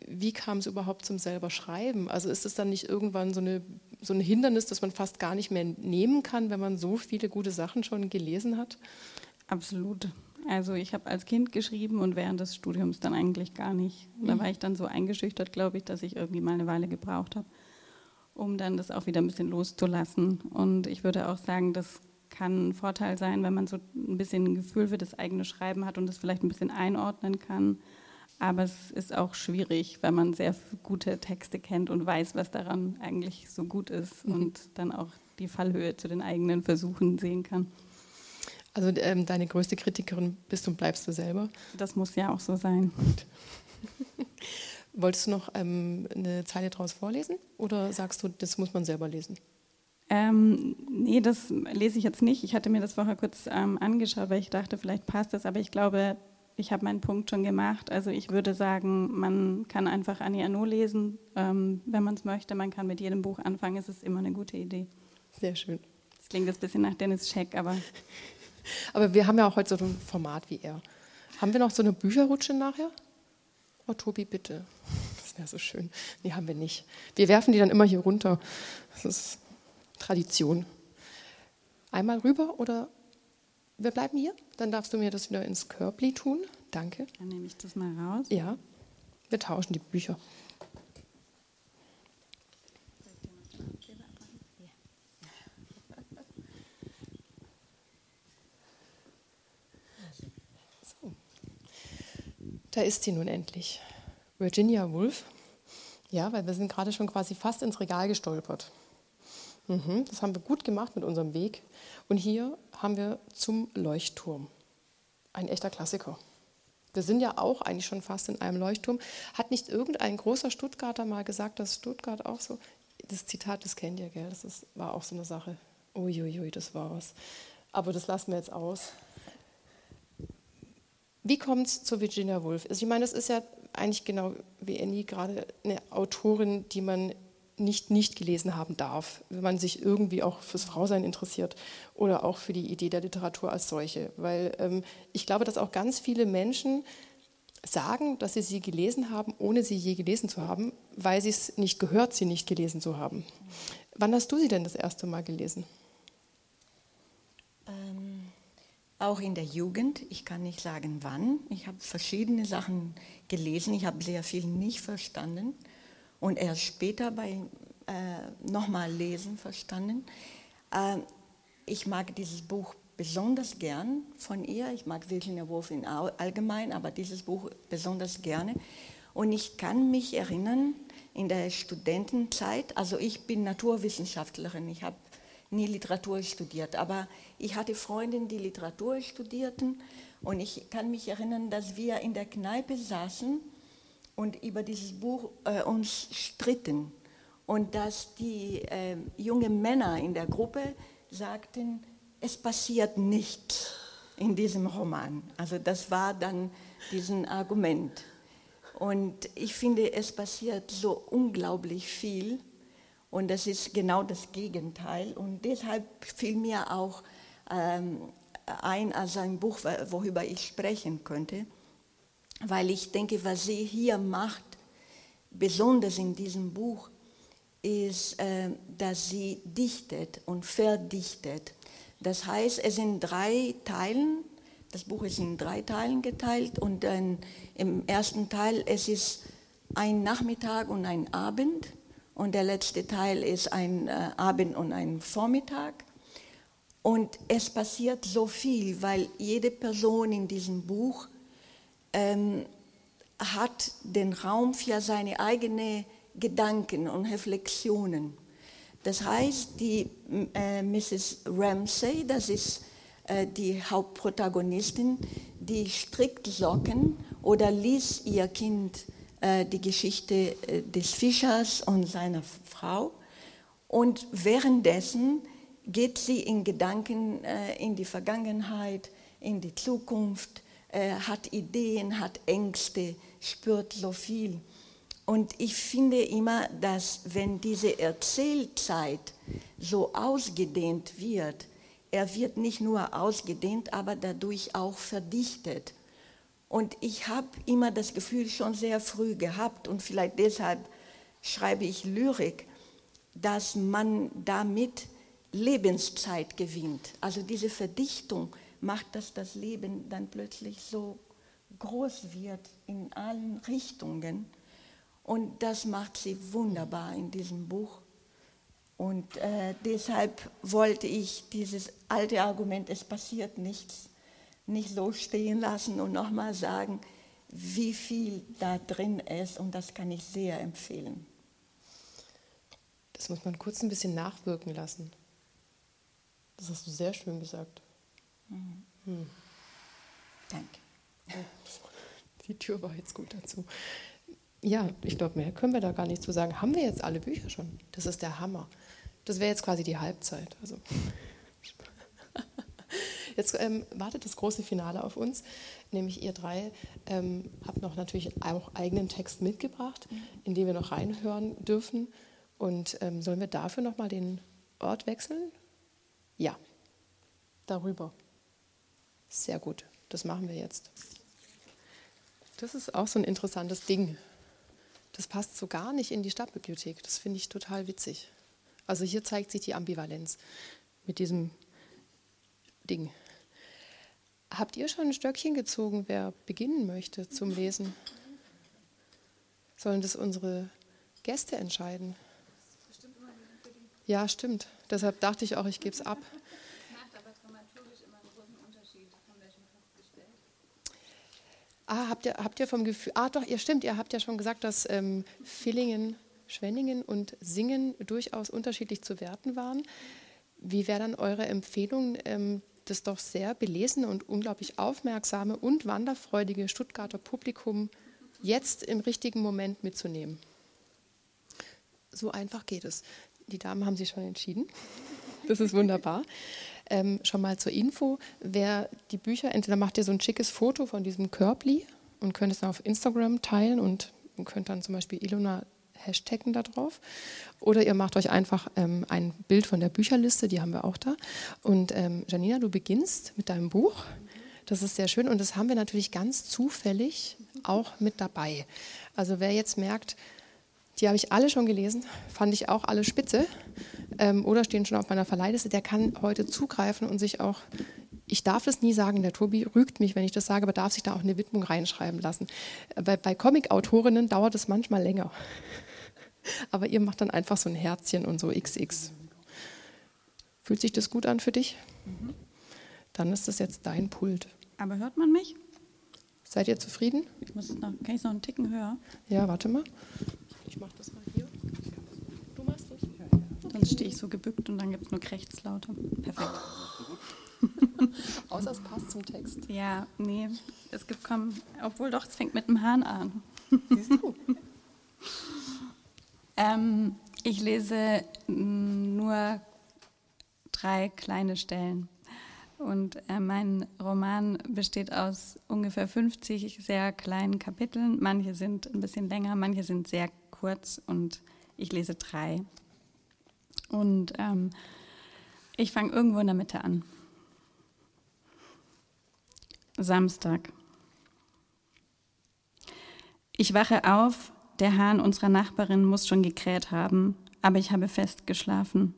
Wie kam es überhaupt zum selber Schreiben? Also ist es dann nicht irgendwann so, eine, so ein Hindernis, das man fast gar nicht mehr nehmen kann, wenn man so viele gute Sachen schon gelesen hat? Absolut. Also ich habe als Kind geschrieben und während des Studiums dann eigentlich gar nicht. Da mhm. war ich dann so eingeschüchtert, glaube ich, dass ich irgendwie mal eine Weile gebraucht habe um dann das auch wieder ein bisschen loszulassen. Und ich würde auch sagen, das kann ein Vorteil sein, wenn man so ein bisschen ein Gefühl für das eigene Schreiben hat und das vielleicht ein bisschen einordnen kann. Aber es ist auch schwierig, wenn man sehr gute Texte kennt und weiß, was daran eigentlich so gut ist mhm. und dann auch die Fallhöhe zu den eigenen Versuchen sehen kann. Also ähm, deine größte Kritikerin bist und bleibst du selber? Das muss ja auch so sein. Wolltest du noch ähm, eine Zeile daraus vorlesen oder sagst du, das muss man selber lesen? Ähm, nee, das lese ich jetzt nicht. Ich hatte mir das vorher kurz ähm, angeschaut, weil ich dachte, vielleicht passt das, aber ich glaube, ich habe meinen Punkt schon gemacht. Also ich würde sagen, man kann einfach Annie Arnaud lesen, ähm, wenn man es möchte. Man kann mit jedem Buch anfangen. Es ist immer eine gute Idee. Sehr schön. Das klingt jetzt ein bisschen nach Dennis Scheck, aber... aber wir haben ja auch heute so ein Format wie er. Haben wir noch so eine Bücherrutsche nachher? Oh, Tobi, bitte. Das wäre so schön. Nee, haben wir nicht. Wir werfen die dann immer hier runter. Das ist Tradition. Einmal rüber oder wir bleiben hier? Dann darfst du mir das wieder ins Körbli tun. Danke. Dann nehme ich das mal raus. Ja, wir tauschen die Bücher. Da ist sie nun endlich. Virginia Woolf. Ja, weil wir sind gerade schon quasi fast ins Regal gestolpert. Mhm, das haben wir gut gemacht mit unserem Weg. Und hier haben wir zum Leuchtturm. Ein echter Klassiker. Wir sind ja auch eigentlich schon fast in einem Leuchtturm. Hat nicht irgendein großer Stuttgarter mal gesagt, dass Stuttgart auch so. Das Zitat, das kennt ihr, gell? Das ist, war auch so eine Sache. Uiuiui, das war was. Aber das lassen wir jetzt aus. Wie kommt es zu Virginia Woolf? Also ich meine, das ist ja eigentlich genau wie Annie gerade eine Autorin, die man nicht nicht gelesen haben darf, wenn man sich irgendwie auch fürs Frausein interessiert oder auch für die Idee der Literatur als solche. Weil ähm, ich glaube, dass auch ganz viele Menschen sagen, dass sie sie gelesen haben, ohne sie je gelesen zu haben, weil sie es nicht gehört, sie nicht gelesen zu haben. Wann hast du sie denn das erste Mal gelesen? Auch in der Jugend. Ich kann nicht sagen wann. Ich habe verschiedene Sachen gelesen. Ich habe sehr viel nicht verstanden und erst später bei äh, nochmal lesen verstanden. Äh, ich mag dieses Buch besonders gern von ihr. Ich mag Virginia Woolf in allgemein, aber dieses Buch besonders gerne. Und ich kann mich erinnern, in der Studentenzeit, also ich bin Naturwissenschaftlerin, ich habe nie Literatur studiert, aber ich hatte Freundinnen, die Literatur studierten und ich kann mich erinnern, dass wir in der Kneipe saßen und über dieses Buch äh, uns stritten und dass die äh, jungen Männer in der Gruppe sagten, es passiert nichts in diesem Roman. Also das war dann diesen Argument. Und ich finde, es passiert so unglaublich viel und das ist genau das Gegenteil. Und deshalb fiel mir auch ähm, ein als ein Buch, worüber ich sprechen könnte, weil ich denke, was sie hier macht, besonders in diesem Buch, ist, äh, dass sie dichtet und verdichtet. Das heißt, es sind drei Teilen. Das Buch ist in drei Teilen geteilt und dann im ersten Teil es ist ein Nachmittag und ein Abend und der letzte Teil ist ein äh, Abend und ein Vormittag. Und es passiert so viel, weil jede Person in diesem Buch ähm, hat den Raum für seine eigenen Gedanken und Reflexionen. Das heißt, die äh, Mrs. Ramsey, das ist äh, die Hauptprotagonistin, die strickt Socken oder liest ihr Kind die Geschichte äh, des Fischers und seiner Frau. Und währenddessen geht sie in Gedanken äh, in die Vergangenheit, in die Zukunft, äh, hat Ideen, hat Ängste, spürt so viel. Und ich finde immer, dass wenn diese Erzählzeit so ausgedehnt wird, er wird nicht nur ausgedehnt, aber dadurch auch verdichtet. Und ich habe immer das Gefühl schon sehr früh gehabt und vielleicht deshalb schreibe ich Lyrik, dass man damit Lebenszeit gewinnt. Also diese Verdichtung macht, dass das Leben dann plötzlich so groß wird in allen Richtungen. Und das macht sie wunderbar in diesem Buch. Und äh, deshalb wollte ich dieses alte Argument, es passiert nichts, nicht so stehen lassen und nochmal sagen, wie viel da drin ist. Und das kann ich sehr empfehlen. Das muss man kurz ein bisschen nachwirken lassen. Das hast du sehr schön gesagt. Mhm. Hm. Danke. Die Tür war jetzt gut dazu. Ja, ich glaube, mehr können wir da gar nicht zu sagen. Haben wir jetzt alle Bücher schon? Das ist der Hammer. Das wäre jetzt quasi die Halbzeit. Also. Jetzt ähm, wartet das große Finale auf uns, nämlich ihr drei ähm, habt noch natürlich auch eigenen Text mitgebracht, in den wir noch reinhören dürfen. Und ähm, sollen wir dafür nochmal den Ort wechseln? Ja, darüber. Sehr gut, das machen wir jetzt. Das ist auch so ein interessantes Ding. Das passt so gar nicht in die Stadtbibliothek. Das finde ich total witzig. Also hier zeigt sich die Ambivalenz mit diesem Ding. Habt ihr schon ein Stöckchen gezogen, wer beginnen möchte zum Lesen? Sollen das unsere Gäste entscheiden? Ja, stimmt. Deshalb dachte ich auch, ich gebe es ab. Ah, habt ihr, habt ihr vom Gefühl, ah doch, ihr stimmt, ihr habt ja schon gesagt, dass ähm, Villingen, Schwenningen und Singen durchaus unterschiedlich zu werten waren. Wie wäre dann eure Empfehlung, ähm, das doch sehr belesene und unglaublich aufmerksame und wanderfreudige Stuttgarter Publikum jetzt im richtigen Moment mitzunehmen? So einfach geht es. Die Damen haben sich schon entschieden. Das ist wunderbar. Ähm, schon mal zur Info, wer die Bücher, entweder macht ihr so ein schickes Foto von diesem Körbli und könnt es dann auf Instagram teilen und könnt dann zum Beispiel Ilona hashtaggen da drauf. Oder ihr macht euch einfach ähm, ein Bild von der Bücherliste, die haben wir auch da. Und ähm, Janina, du beginnst mit deinem Buch. Das ist sehr schön und das haben wir natürlich ganz zufällig auch mit dabei. Also wer jetzt merkt, die habe ich alle schon gelesen, fand ich auch alle spitze ähm, oder stehen schon auf meiner Verleihliste. Der kann heute zugreifen und sich auch, ich darf das nie sagen, der Tobi rügt mich, wenn ich das sage, aber darf sich da auch eine Widmung reinschreiben lassen. Bei, bei Comic-Autorinnen dauert es manchmal länger. Aber ihr macht dann einfach so ein Herzchen und so XX. Fühlt sich das gut an für dich? Mhm. Dann ist das jetzt dein Pult. Aber hört man mich? Seid ihr zufrieden? Ich muss noch, kann ich noch einen Ticken höher? Ja, warte mal. Ich mache das mal hier. Du machst das? Dann stehe ich so gebückt und dann gibt es nur Krächzlaute. Perfekt. Außer es passt zum Text. Ja, nee. Es gibt kaum, obwohl doch, es fängt mit dem Hahn an. Siehst du? ähm, ich lese nur drei kleine Stellen. Und äh, mein Roman besteht aus ungefähr 50 sehr kleinen Kapiteln. Manche sind ein bisschen länger, manche sind sehr kurz und ich lese drei. Und ähm, ich fange irgendwo in der Mitte an. Samstag. Ich wache auf, der Hahn unserer Nachbarin muss schon gekräht haben, aber ich habe fest geschlafen.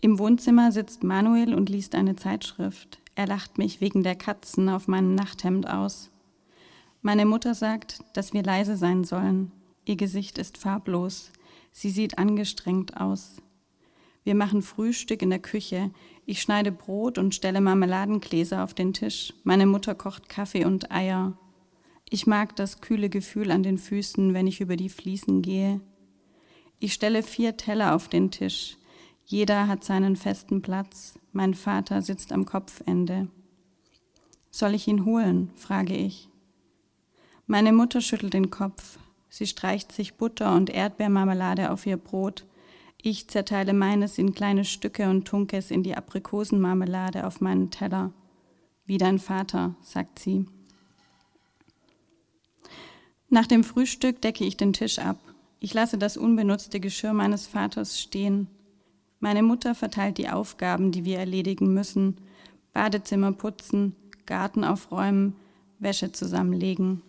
Im Wohnzimmer sitzt Manuel und liest eine Zeitschrift. Er lacht mich wegen der Katzen auf meinem Nachthemd aus. Meine Mutter sagt, dass wir leise sein sollen. Ihr Gesicht ist farblos. Sie sieht angestrengt aus. Wir machen Frühstück in der Küche. Ich schneide Brot und stelle Marmeladengläser auf den Tisch. Meine Mutter kocht Kaffee und Eier. Ich mag das kühle Gefühl an den Füßen, wenn ich über die Fliesen gehe. Ich stelle vier Teller auf den Tisch. Jeder hat seinen festen Platz. Mein Vater sitzt am Kopfende. Soll ich ihn holen? frage ich. Meine Mutter schüttelt den Kopf. Sie streicht sich Butter und Erdbeermarmelade auf ihr Brot. Ich zerteile meines in kleine Stücke und tunke es in die Aprikosenmarmelade auf meinen Teller. Wie dein Vater, sagt sie. Nach dem Frühstück decke ich den Tisch ab. Ich lasse das unbenutzte Geschirr meines Vaters stehen. Meine Mutter verteilt die Aufgaben, die wir erledigen müssen. Badezimmer putzen, Garten aufräumen, Wäsche zusammenlegen.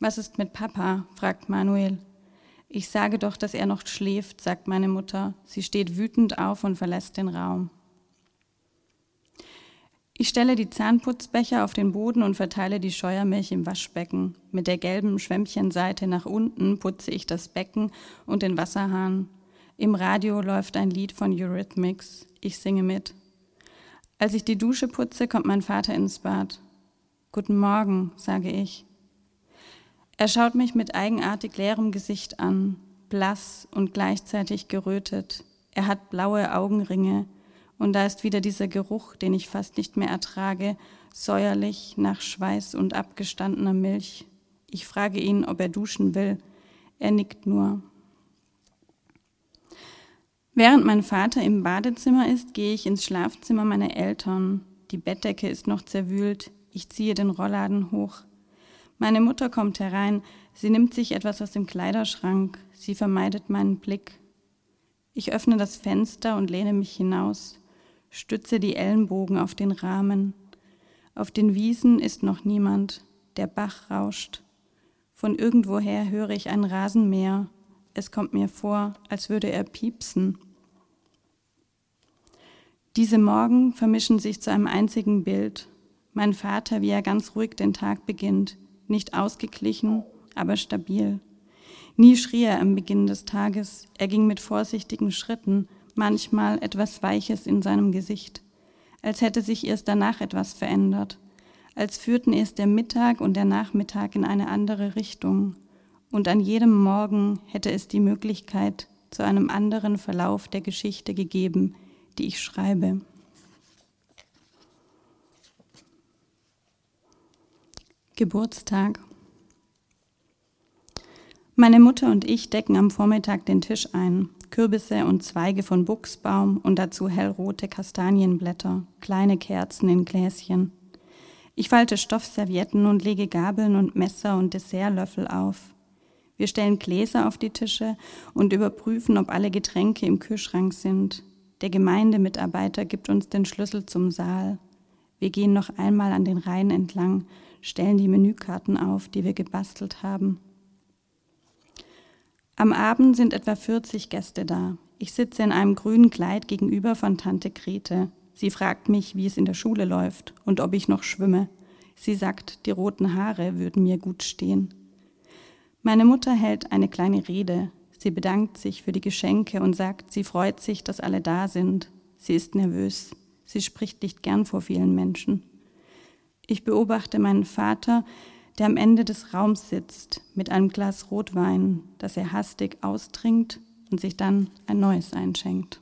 Was ist mit Papa? fragt Manuel. Ich sage doch, dass er noch schläft, sagt meine Mutter. Sie steht wütend auf und verlässt den Raum. Ich stelle die Zahnputzbecher auf den Boden und verteile die Scheuermilch im Waschbecken. Mit der gelben Schwämmchenseite nach unten putze ich das Becken und den Wasserhahn. Im Radio läuft ein Lied von Eurythmics. Ich singe mit. Als ich die Dusche putze, kommt mein Vater ins Bad. Guten Morgen, sage ich. Er schaut mich mit eigenartig leerem Gesicht an, blass und gleichzeitig gerötet. Er hat blaue Augenringe, und da ist wieder dieser Geruch, den ich fast nicht mehr ertrage, säuerlich nach Schweiß und abgestandener Milch. Ich frage ihn, ob er duschen will. Er nickt nur. Während mein Vater im Badezimmer ist, gehe ich ins Schlafzimmer meiner Eltern. Die Bettdecke ist noch zerwühlt. Ich ziehe den Rollladen hoch. Meine Mutter kommt herein. Sie nimmt sich etwas aus dem Kleiderschrank. Sie vermeidet meinen Blick. Ich öffne das Fenster und lehne mich hinaus stütze die Ellenbogen auf den Rahmen. Auf den Wiesen ist noch niemand, der Bach rauscht. Von irgendwoher höre ich ein Rasenmäher. Es kommt mir vor, als würde er piepsen. Diese Morgen vermischen sich zu einem einzigen Bild. Mein Vater, wie er ganz ruhig den Tag beginnt, nicht ausgeglichen, aber stabil. Nie schrie er am Beginn des Tages, er ging mit vorsichtigen Schritten, manchmal etwas Weiches in seinem Gesicht, als hätte sich erst danach etwas verändert, als führten erst der Mittag und der Nachmittag in eine andere Richtung, und an jedem Morgen hätte es die Möglichkeit zu einem anderen Verlauf der Geschichte gegeben, die ich schreibe. Geburtstag. Meine Mutter und ich decken am Vormittag den Tisch ein. Kürbisse und Zweige von Buchsbaum und dazu hellrote Kastanienblätter, kleine Kerzen in Gläschen. Ich falte Stoffservietten und lege Gabeln und Messer und Dessertlöffel auf. Wir stellen Gläser auf die Tische und überprüfen, ob alle Getränke im Kühlschrank sind. Der Gemeindemitarbeiter gibt uns den Schlüssel zum Saal. Wir gehen noch einmal an den Reihen entlang, stellen die Menükarten auf, die wir gebastelt haben. Am Abend sind etwa 40 Gäste da. Ich sitze in einem grünen Kleid gegenüber von Tante Grete. Sie fragt mich, wie es in der Schule läuft und ob ich noch schwimme. Sie sagt, die roten Haare würden mir gut stehen. Meine Mutter hält eine kleine Rede. Sie bedankt sich für die Geschenke und sagt, sie freut sich, dass alle da sind. Sie ist nervös. Sie spricht nicht gern vor vielen Menschen. Ich beobachte meinen Vater, der am Ende des Raums sitzt mit einem Glas Rotwein, das er hastig austrinkt und sich dann ein neues einschenkt.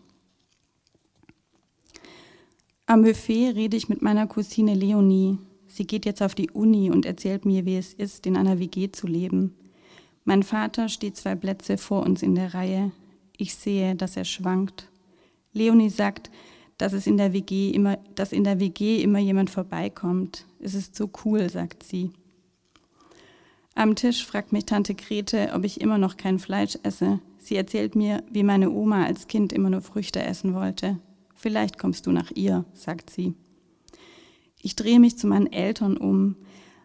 Am Buffet rede ich mit meiner Cousine Leonie. Sie geht jetzt auf die Uni und erzählt mir, wie es ist, in einer WG zu leben. Mein Vater steht zwei Plätze vor uns in der Reihe. Ich sehe, dass er schwankt. Leonie sagt, dass es in der WG immer, dass in der WG immer jemand vorbeikommt. Es ist so cool, sagt sie. Am Tisch fragt mich Tante Grete, ob ich immer noch kein Fleisch esse. Sie erzählt mir, wie meine Oma als Kind immer nur Früchte essen wollte. Vielleicht kommst du nach ihr, sagt sie. Ich drehe mich zu meinen Eltern um.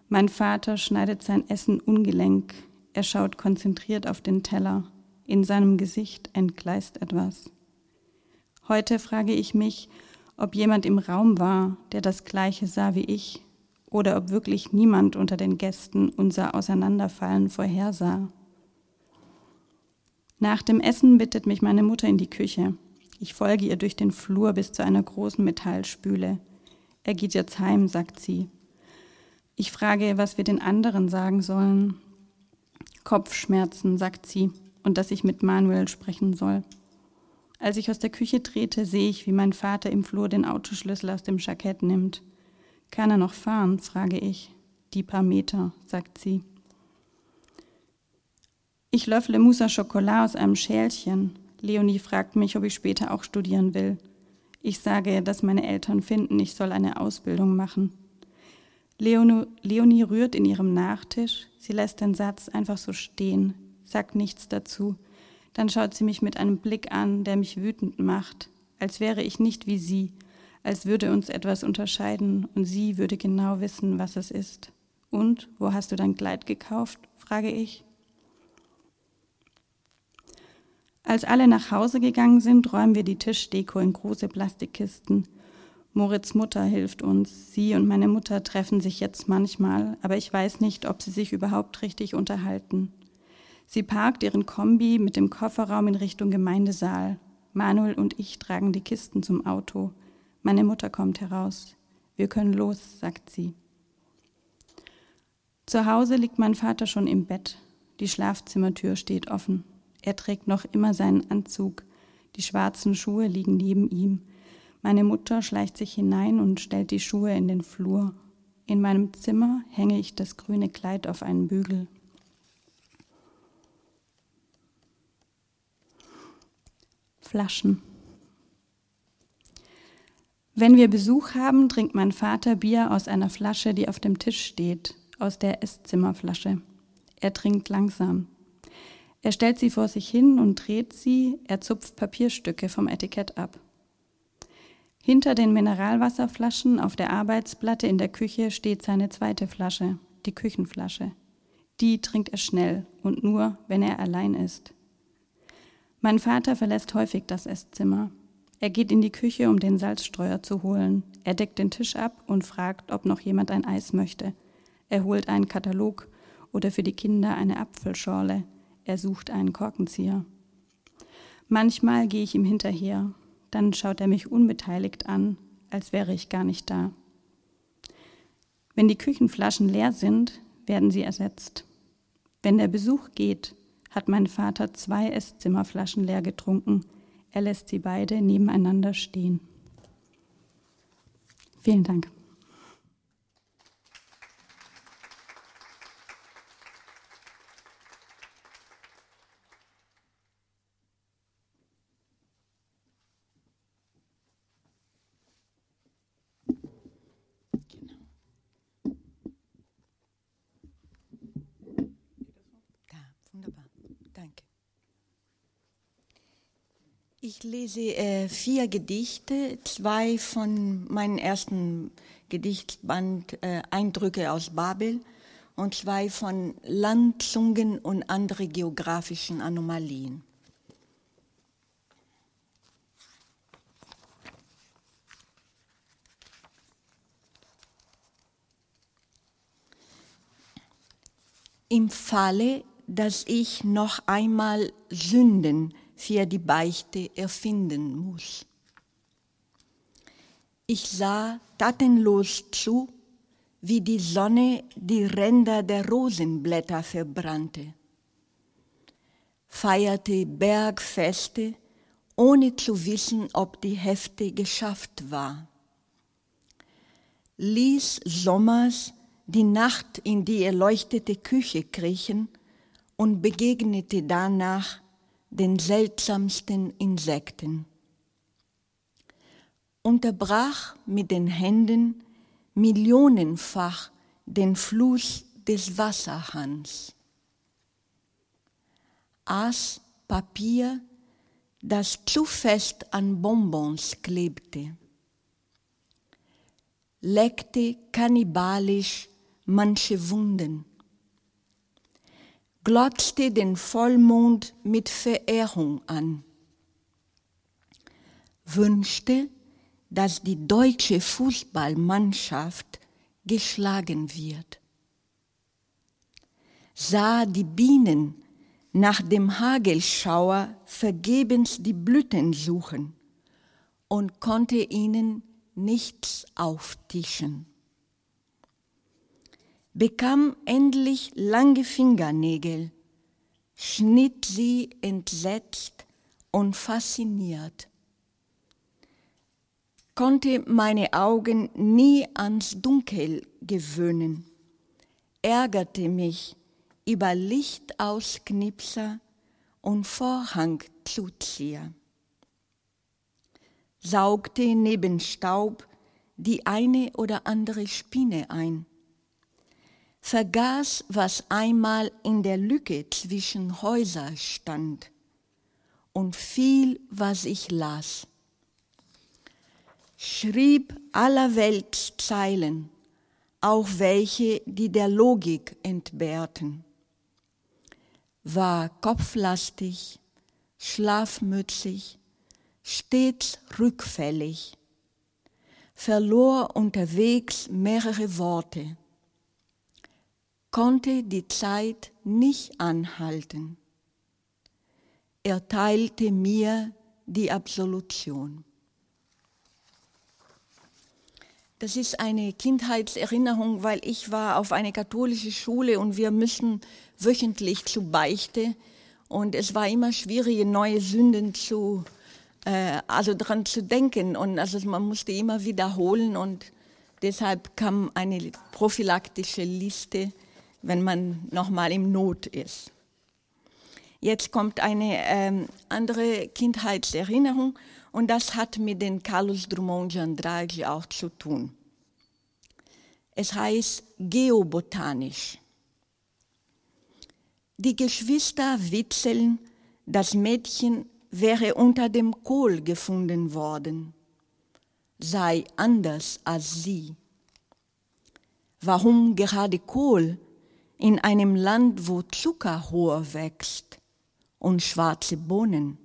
Mein Vater schneidet sein Essen ungelenk. Er schaut konzentriert auf den Teller. In seinem Gesicht entgleist etwas. Heute frage ich mich, ob jemand im Raum war, der das Gleiche sah wie ich oder ob wirklich niemand unter den Gästen unser Auseinanderfallen vorhersah. Nach dem Essen bittet mich meine Mutter in die Küche. Ich folge ihr durch den Flur bis zu einer großen Metallspüle. Er geht jetzt heim, sagt sie. Ich frage, was wir den anderen sagen sollen. Kopfschmerzen, sagt sie, und dass ich mit Manuel sprechen soll. Als ich aus der Küche trete, sehe ich, wie mein Vater im Flur den Autoschlüssel aus dem Jackett nimmt. Kann er noch fahren? frage ich. Die paar Meter, sagt sie. Ich löffle Mousse Schokolade aus einem Schälchen. Leonie fragt mich, ob ich später auch studieren will. Ich sage, dass meine Eltern finden, ich soll eine Ausbildung machen. Leonie rührt in ihrem Nachtisch. Sie lässt den Satz einfach so stehen, sagt nichts dazu. Dann schaut sie mich mit einem Blick an, der mich wütend macht, als wäre ich nicht wie sie, als würde uns etwas unterscheiden und sie würde genau wissen, was es ist. Und wo hast du dein Kleid gekauft? frage ich. Als alle nach Hause gegangen sind, räumen wir die Tischdeko in große Plastikkisten. Moritz Mutter hilft uns. Sie und meine Mutter treffen sich jetzt manchmal, aber ich weiß nicht, ob sie sich überhaupt richtig unterhalten. Sie parkt ihren Kombi mit dem Kofferraum in Richtung Gemeindesaal. Manuel und ich tragen die Kisten zum Auto. Meine Mutter kommt heraus. Wir können los, sagt sie. Zu Hause liegt mein Vater schon im Bett. Die Schlafzimmertür steht offen. Er trägt noch immer seinen Anzug. Die schwarzen Schuhe liegen neben ihm. Meine Mutter schleicht sich hinein und stellt die Schuhe in den Flur. In meinem Zimmer hänge ich das grüne Kleid auf einen Bügel. Flaschen. Wenn wir Besuch haben, trinkt mein Vater Bier aus einer Flasche, die auf dem Tisch steht, aus der Esszimmerflasche. Er trinkt langsam. Er stellt sie vor sich hin und dreht sie, er zupft Papierstücke vom Etikett ab. Hinter den Mineralwasserflaschen auf der Arbeitsplatte in der Küche steht seine zweite Flasche, die Küchenflasche. Die trinkt er schnell und nur, wenn er allein ist. Mein Vater verlässt häufig das Esszimmer. Er geht in die Küche, um den Salzstreuer zu holen. Er deckt den Tisch ab und fragt, ob noch jemand ein Eis möchte. Er holt einen Katalog oder für die Kinder eine Apfelschorle. Er sucht einen Korkenzieher. Manchmal gehe ich ihm hinterher. Dann schaut er mich unbeteiligt an, als wäre ich gar nicht da. Wenn die Küchenflaschen leer sind, werden sie ersetzt. Wenn der Besuch geht, hat mein Vater zwei Esszimmerflaschen leer getrunken er lässt sie beide nebeneinander stehen. Vielen Dank. Ich lese äh, vier Gedichte, zwei von meinem ersten Gedichtband äh, Eindrücke aus Babel und zwei von Landzungen und andere geografischen Anomalien. Im Falle, dass ich noch einmal Sünden für die Beichte erfinden muss. Ich sah tatenlos zu, wie die Sonne die Ränder der Rosenblätter verbrannte, feierte Bergfeste, ohne zu wissen, ob die Hefte geschafft war, ließ Sommers die Nacht in die erleuchtete Küche kriechen und begegnete danach den seltsamsten Insekten, unterbrach mit den Händen millionenfach den Fluss des Wasserhahns, aß Papier, das zu fest an Bonbons klebte, leckte kannibalisch manche Wunden, glotzte den Vollmond mit Verehrung an, wünschte, dass die deutsche Fußballmannschaft geschlagen wird, sah die Bienen nach dem Hagelschauer vergebens die Blüten suchen und konnte ihnen nichts auftischen. Bekam endlich lange Fingernägel, schnitt sie entsetzt und fasziniert, konnte meine Augen nie ans Dunkel gewöhnen, ärgerte mich über Lichtausknipser und Vorhangzuzieher, saugte neben Staub die eine oder andere Spinne ein, vergaß, was einmal in der Lücke zwischen Häuser stand und viel, was ich las, schrieb aller Welt Zeilen, auch welche, die der Logik entbehrten, war kopflastig, schlafmützig, stets rückfällig, verlor unterwegs mehrere Worte, konnte die Zeit nicht anhalten. Erteilte mir die Absolution. Das ist eine Kindheitserinnerung, weil ich war auf eine katholische Schule und wir müssen wöchentlich zu Beichte und es war immer schwierig, neue Sünden zu äh, also dran zu denken und also man musste immer wiederholen und deshalb kam eine prophylaktische Liste, wenn man nochmal im Not ist. Jetzt kommt eine ähm, andere Kindheitserinnerung und das hat mit den Carlos Drummond de Andrade auch zu tun. Es heißt geobotanisch. Die Geschwister witzeln, das Mädchen wäre unter dem Kohl gefunden worden, sei anders als sie. Warum gerade Kohl in einem Land, wo Zuckerrohr wächst und schwarze Bohnen?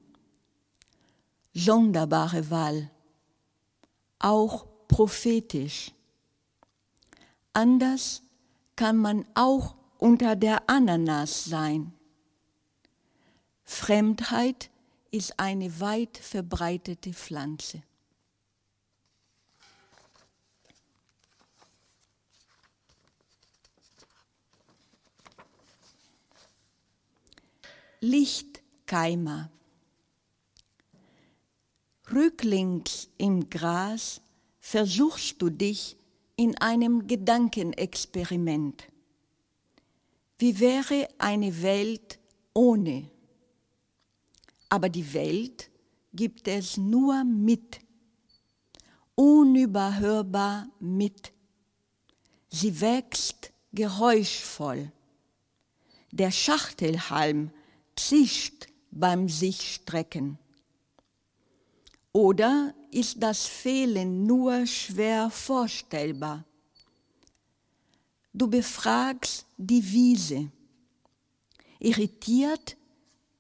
Sonderbare Wahl, auch prophetisch. Anders kann man auch unter der Ananas sein. Fremdheit ist eine weit verbreitete Pflanze. Lichtkeimer. Rücklings im Gras versuchst du dich in einem Gedankenexperiment. Wie wäre eine Welt ohne aber die Welt gibt es nur mit, unüberhörbar mit. Sie wächst geräuschvoll. Der Schachtelhalm zischt beim sich strecken. Oder ist das Fehlen nur schwer vorstellbar? Du befragst die Wiese. Irritiert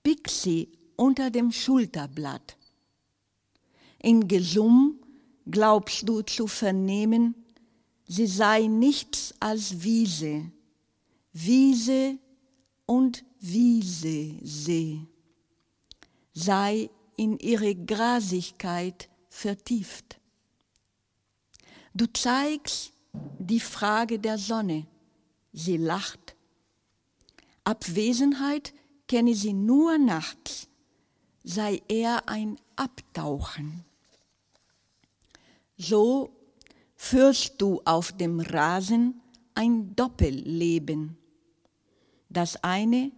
pickt sie unter dem Schulterblatt. In Gesumm glaubst du zu vernehmen, sie sei nichts als Wiese, Wiese und Wiesesee, sei in ihre Grasigkeit vertieft. Du zeigst die Frage der Sonne, sie lacht. Abwesenheit kenne sie nur nachts, sei er ein Abtauchen. So führst du auf dem Rasen ein Doppelleben. Das eine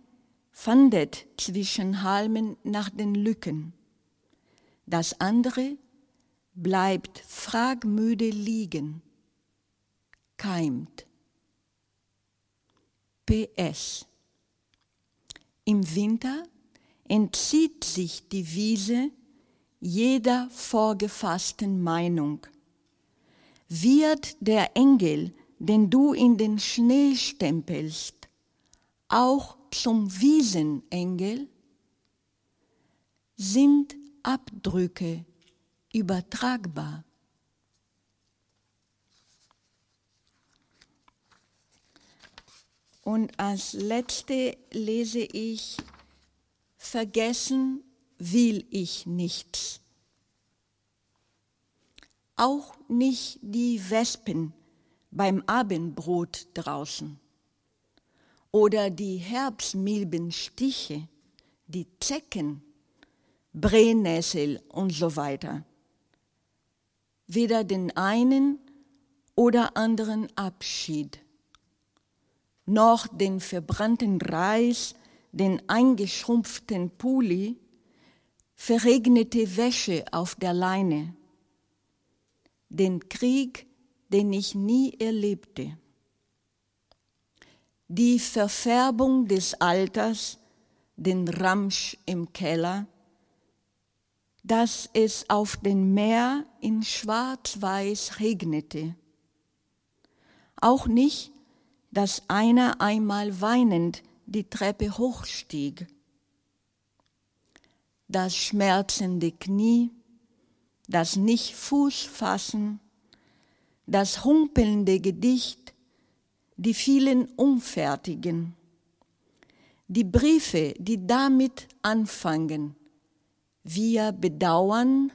fandet zwischen Halmen nach den Lücken. Das andere bleibt fragmüde liegen, keimt. PS. Im Winter entzieht sich die Wiese jeder vorgefassten Meinung. Wird der Engel, den du in den Schnee stempelst, auch zum Wiesenengel? Sind Abdrücke übertragbar? Und als letzte lese ich Vergessen will ich nichts. Auch nicht die Wespen beim Abendbrot draußen. Oder die Herbstmilbenstiche, die Zecken, Brennnessel und so weiter. Weder den einen oder anderen Abschied, noch den verbrannten Reis, den eingeschrumpften Pulli, verregnete Wäsche auf der Leine, den Krieg, den ich nie erlebte, die Verfärbung des Alters, den Ramsch im Keller, dass es auf dem Meer in schwarz-weiß regnete, auch nicht, dass einer einmal weinend die Treppe hochstieg, das schmerzende Knie, das nicht Fuß fassen, das humpelnde Gedicht, die vielen Unfertigen, die Briefe, die damit anfangen, wir bedauern,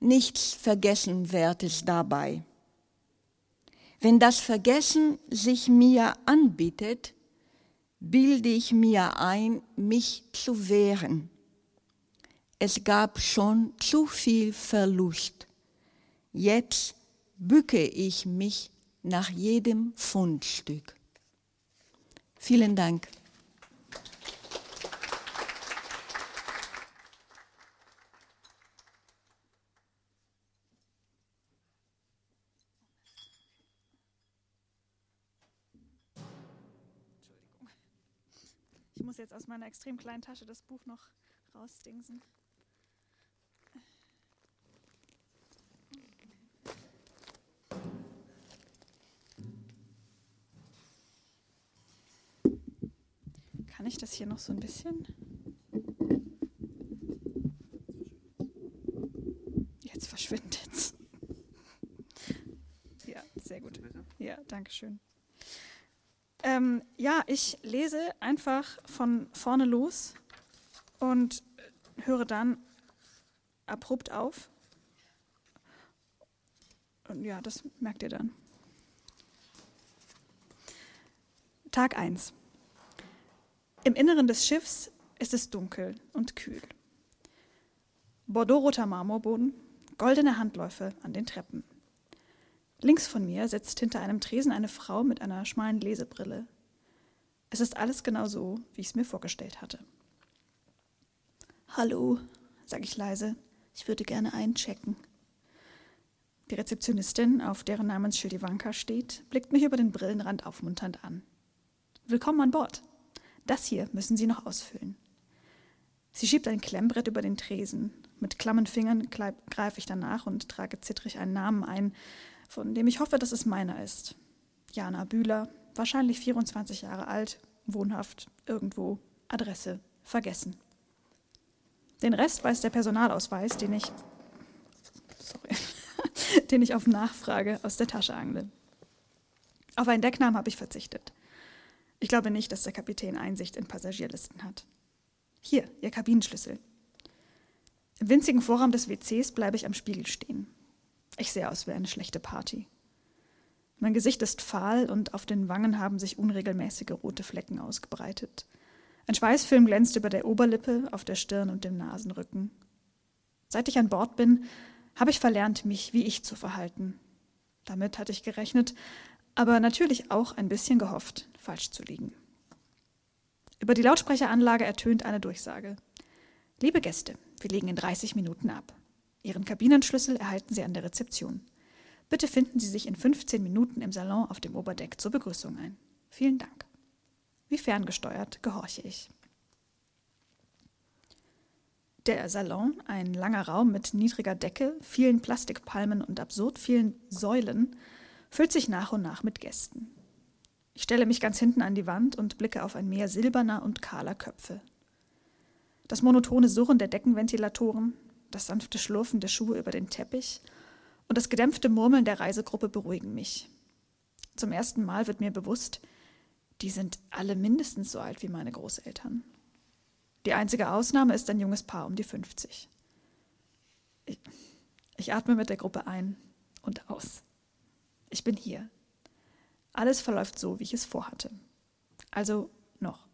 nichts Vergessenwertes dabei. Wenn das Vergessen sich mir anbietet, bilde ich mir ein, mich zu wehren. Es gab schon zu viel Verlust. Jetzt bücke ich mich nach jedem Fundstück. Vielen Dank. Ich muss jetzt aus meiner extrem kleinen Tasche das Buch noch rausdingsen. Kann ich das hier noch so ein bisschen? Jetzt verschwindet es. Ja, sehr gut. Ja, danke schön. Ähm, ja, ich lese einfach von vorne los und höre dann abrupt auf. Und ja, das merkt ihr dann. Tag 1. Im Inneren des Schiffs ist es dunkel und kühl. Bordeaux-roter Marmorboden, goldene Handläufe an den Treppen. Links von mir sitzt hinter einem Tresen eine Frau mit einer schmalen Lesebrille. Es ist alles genau so, wie ich es mir vorgestellt hatte. Hallo, sage ich leise, ich würde gerne einchecken. Die Rezeptionistin, auf deren Namensschild Ivanka steht, blickt mich über den Brillenrand aufmunternd an. Willkommen an Bord. Das hier müssen Sie noch ausfüllen. Sie schiebt ein Klemmbrett über den Tresen. Mit klammen Fingern greife ich danach und trage zittrig einen Namen ein, von dem ich hoffe, dass es meiner ist. Jana Bühler, wahrscheinlich 24 Jahre alt, wohnhaft, irgendwo, Adresse, vergessen. Den Rest weiß der Personalausweis, den ich, sorry, den ich auf Nachfrage aus der Tasche angle. Auf einen Decknamen habe ich verzichtet. Ich glaube nicht, dass der Kapitän Einsicht in Passagierlisten hat. Hier, Ihr Kabinenschlüssel. Im winzigen Vorraum des WCs bleibe ich am Spiegel stehen. Ich sehe aus wie eine schlechte Party. Mein Gesicht ist fahl und auf den Wangen haben sich unregelmäßige rote Flecken ausgebreitet. Ein Schweißfilm glänzt über der Oberlippe, auf der Stirn und dem Nasenrücken. Seit ich an Bord bin, habe ich verlernt, mich wie ich zu verhalten. Damit hatte ich gerechnet, aber natürlich auch ein bisschen gehofft, falsch zu liegen. Über die Lautsprecheranlage ertönt eine Durchsage. Liebe Gäste, wir legen in 30 Minuten ab. Ihren Kabinenschlüssel erhalten Sie an der Rezeption. Bitte finden Sie sich in 15 Minuten im Salon auf dem Oberdeck zur Begrüßung ein. Vielen Dank. Wie ferngesteuert gehorche ich. Der Salon, ein langer Raum mit niedriger Decke, vielen Plastikpalmen und absurd vielen Säulen, füllt sich nach und nach mit Gästen. Ich stelle mich ganz hinten an die Wand und blicke auf ein Meer silberner und kahler Köpfe. Das monotone Surren der Deckenventilatoren, das sanfte Schlurfen der Schuhe über den Teppich und das gedämpfte Murmeln der Reisegruppe beruhigen mich. Zum ersten Mal wird mir bewusst, die sind alle mindestens so alt wie meine Großeltern. Die einzige Ausnahme ist ein junges Paar um die 50. Ich, ich atme mit der Gruppe ein und aus. Ich bin hier. Alles verläuft so, wie ich es vorhatte. Also noch.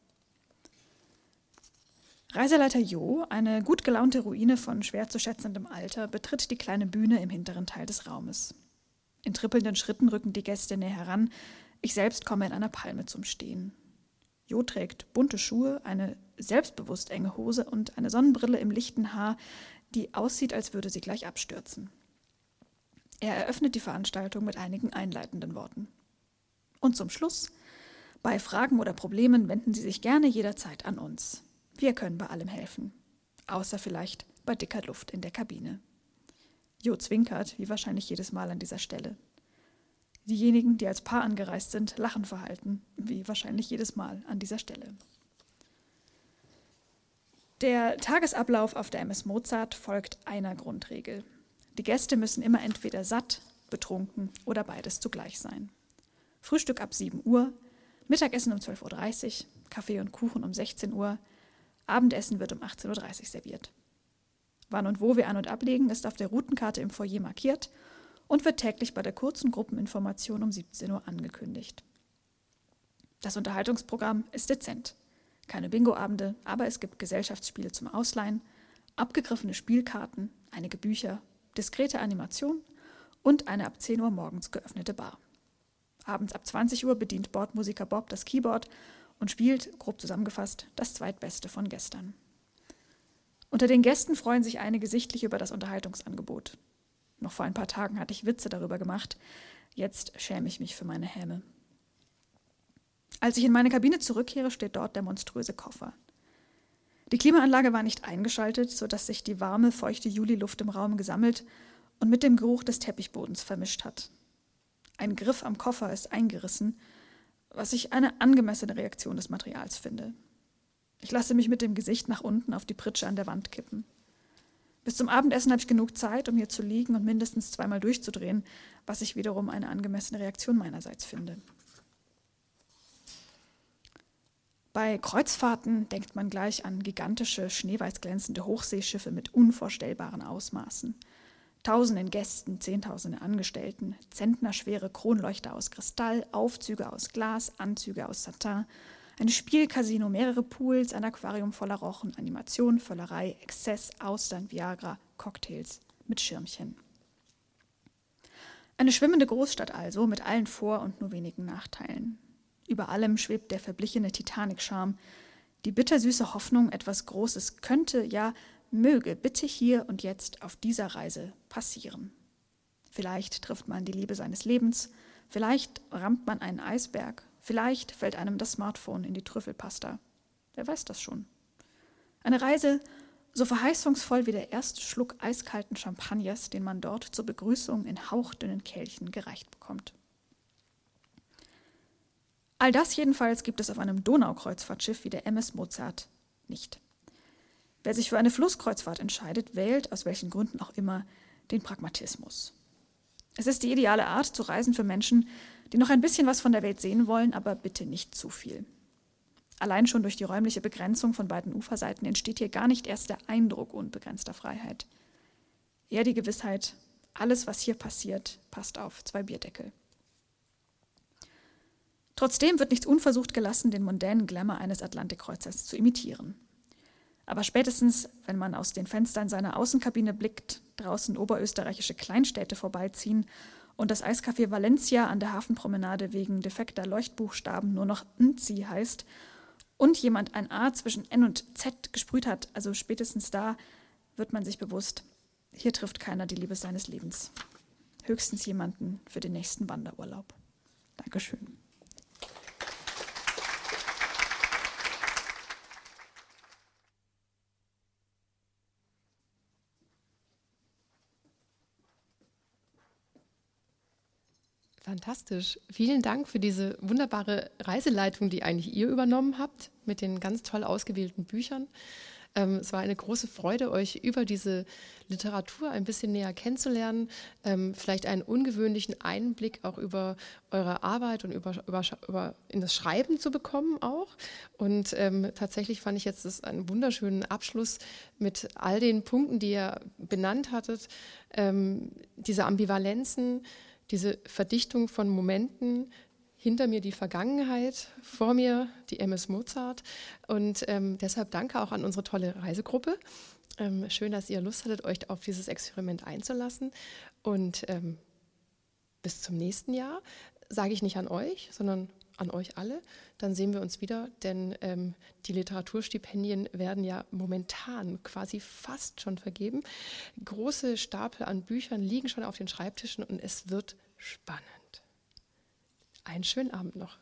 Reiseleiter Jo, eine gut gelaunte Ruine von schwer zu schätzendem Alter, betritt die kleine Bühne im hinteren Teil des Raumes. In trippelnden Schritten rücken die Gäste näher heran. Ich selbst komme in einer Palme zum Stehen. Jo trägt bunte Schuhe, eine selbstbewusst enge Hose und eine Sonnenbrille im lichten Haar, die aussieht, als würde sie gleich abstürzen. Er eröffnet die Veranstaltung mit einigen einleitenden Worten. Und zum Schluss, bei Fragen oder Problemen wenden Sie sich gerne jederzeit an uns. Wir können bei allem helfen. Außer vielleicht bei dicker Luft in der Kabine. Jo zwinkert, wie wahrscheinlich jedes Mal an dieser Stelle. Diejenigen, die als Paar angereist sind, lachen verhalten, wie wahrscheinlich jedes Mal an dieser Stelle. Der Tagesablauf auf der MS Mozart folgt einer Grundregel. Die Gäste müssen immer entweder satt, betrunken oder beides zugleich sein. Frühstück ab 7 Uhr, Mittagessen um 12.30 Uhr, Kaffee und Kuchen um 16 Uhr, Abendessen wird um 18.30 Uhr serviert. Wann und wo wir an- und ablegen, ist auf der Routenkarte im Foyer markiert und wird täglich bei der kurzen Gruppeninformation um 17 Uhr angekündigt. Das Unterhaltungsprogramm ist dezent. Keine Bingoabende, aber es gibt Gesellschaftsspiele zum Ausleihen, abgegriffene Spielkarten, einige Bücher, diskrete Animation und eine ab 10 Uhr morgens geöffnete Bar. Abends ab 20 Uhr bedient Bordmusiker Bob das Keyboard und spielt, grob zusammengefasst, das zweitbeste von gestern. Unter den Gästen freuen sich einige sichtlich über das Unterhaltungsangebot. Noch vor ein paar Tagen hatte ich Witze darüber gemacht, jetzt schäme ich mich für meine Häme. Als ich in meine Kabine zurückkehre, steht dort der monströse Koffer. Die Klimaanlage war nicht eingeschaltet, sodass sich die warme, feuchte Juliluft im Raum gesammelt und mit dem Geruch des Teppichbodens vermischt hat. Ein Griff am Koffer ist eingerissen, was ich eine angemessene Reaktion des Materials finde. Ich lasse mich mit dem Gesicht nach unten auf die Pritsche an der Wand kippen. Bis zum Abendessen habe ich genug Zeit, um hier zu liegen und mindestens zweimal durchzudrehen, was ich wiederum eine angemessene Reaktion meinerseits finde. Bei Kreuzfahrten denkt man gleich an gigantische, schneeweiß glänzende Hochseeschiffe mit unvorstellbaren Ausmaßen. Tausenden Gästen, Zehntausende Angestellten, zentnerschwere Kronleuchter aus Kristall, Aufzüge aus Glas, Anzüge aus Satin, ein Spielcasino, mehrere Pools, ein Aquarium voller Rochen, Animation, Völlerei, Exzess, Austern, Viagra, Cocktails mit Schirmchen. Eine schwimmende Großstadt also, mit allen Vor- und nur wenigen Nachteilen. Über allem schwebt der verblichene Titanic-Charme, die bittersüße Hoffnung, etwas Großes könnte, ja möge bitte hier und jetzt auf dieser Reise passieren. Vielleicht trifft man die Liebe seines Lebens, vielleicht rammt man einen Eisberg, vielleicht fällt einem das Smartphone in die Trüffelpasta. Wer weiß das schon? Eine Reise so verheißungsvoll wie der erste Schluck eiskalten Champagners, den man dort zur Begrüßung in hauchdünnen Kelchen gereicht bekommt. All das jedenfalls gibt es auf einem Donaukreuzfahrtschiff wie der MS Mozart nicht. Wer sich für eine Flusskreuzfahrt entscheidet, wählt, aus welchen Gründen auch immer, den Pragmatismus. Es ist die ideale Art zu reisen für Menschen, die noch ein bisschen was von der Welt sehen wollen, aber bitte nicht zu viel. Allein schon durch die räumliche Begrenzung von beiden Uferseiten entsteht hier gar nicht erst der Eindruck unbegrenzter Freiheit. Eher die Gewissheit, alles, was hier passiert, passt auf zwei Bierdeckel. Trotzdem wird nichts unversucht gelassen, den mondänen Glamour eines Atlantikkreuzers zu imitieren. Aber spätestens, wenn man aus den Fenstern seiner Außenkabine blickt, draußen oberösterreichische Kleinstädte vorbeiziehen und das Eiscafé Valencia an der Hafenpromenade wegen defekter Leuchtbuchstaben nur noch Nzi heißt und jemand ein A zwischen N und Z gesprüht hat, also spätestens da wird man sich bewusst, hier trifft keiner die Liebe seines Lebens. Höchstens jemanden für den nächsten Wanderurlaub. Dankeschön. Fantastisch. Vielen Dank für diese wunderbare Reiseleitung, die eigentlich ihr übernommen habt mit den ganz toll ausgewählten Büchern. Ähm, es war eine große Freude, euch über diese Literatur ein bisschen näher kennenzulernen, ähm, vielleicht einen ungewöhnlichen Einblick auch über eure Arbeit und über, über, über in das Schreiben zu bekommen auch. Und ähm, tatsächlich fand ich jetzt das einen wunderschönen Abschluss mit all den Punkten, die ihr benannt hattet, ähm, diese Ambivalenzen, diese Verdichtung von Momenten hinter mir die Vergangenheit, vor mir die MS Mozart. Und ähm, deshalb danke auch an unsere tolle Reisegruppe. Ähm, schön, dass ihr Lust hattet, euch auf dieses Experiment einzulassen. Und ähm, bis zum nächsten Jahr sage ich nicht an euch, sondern an euch alle. Dann sehen wir uns wieder, denn ähm, die Literaturstipendien werden ja momentan quasi fast schon vergeben. Große Stapel an Büchern liegen schon auf den Schreibtischen und es wird spannend. Einen schönen Abend noch.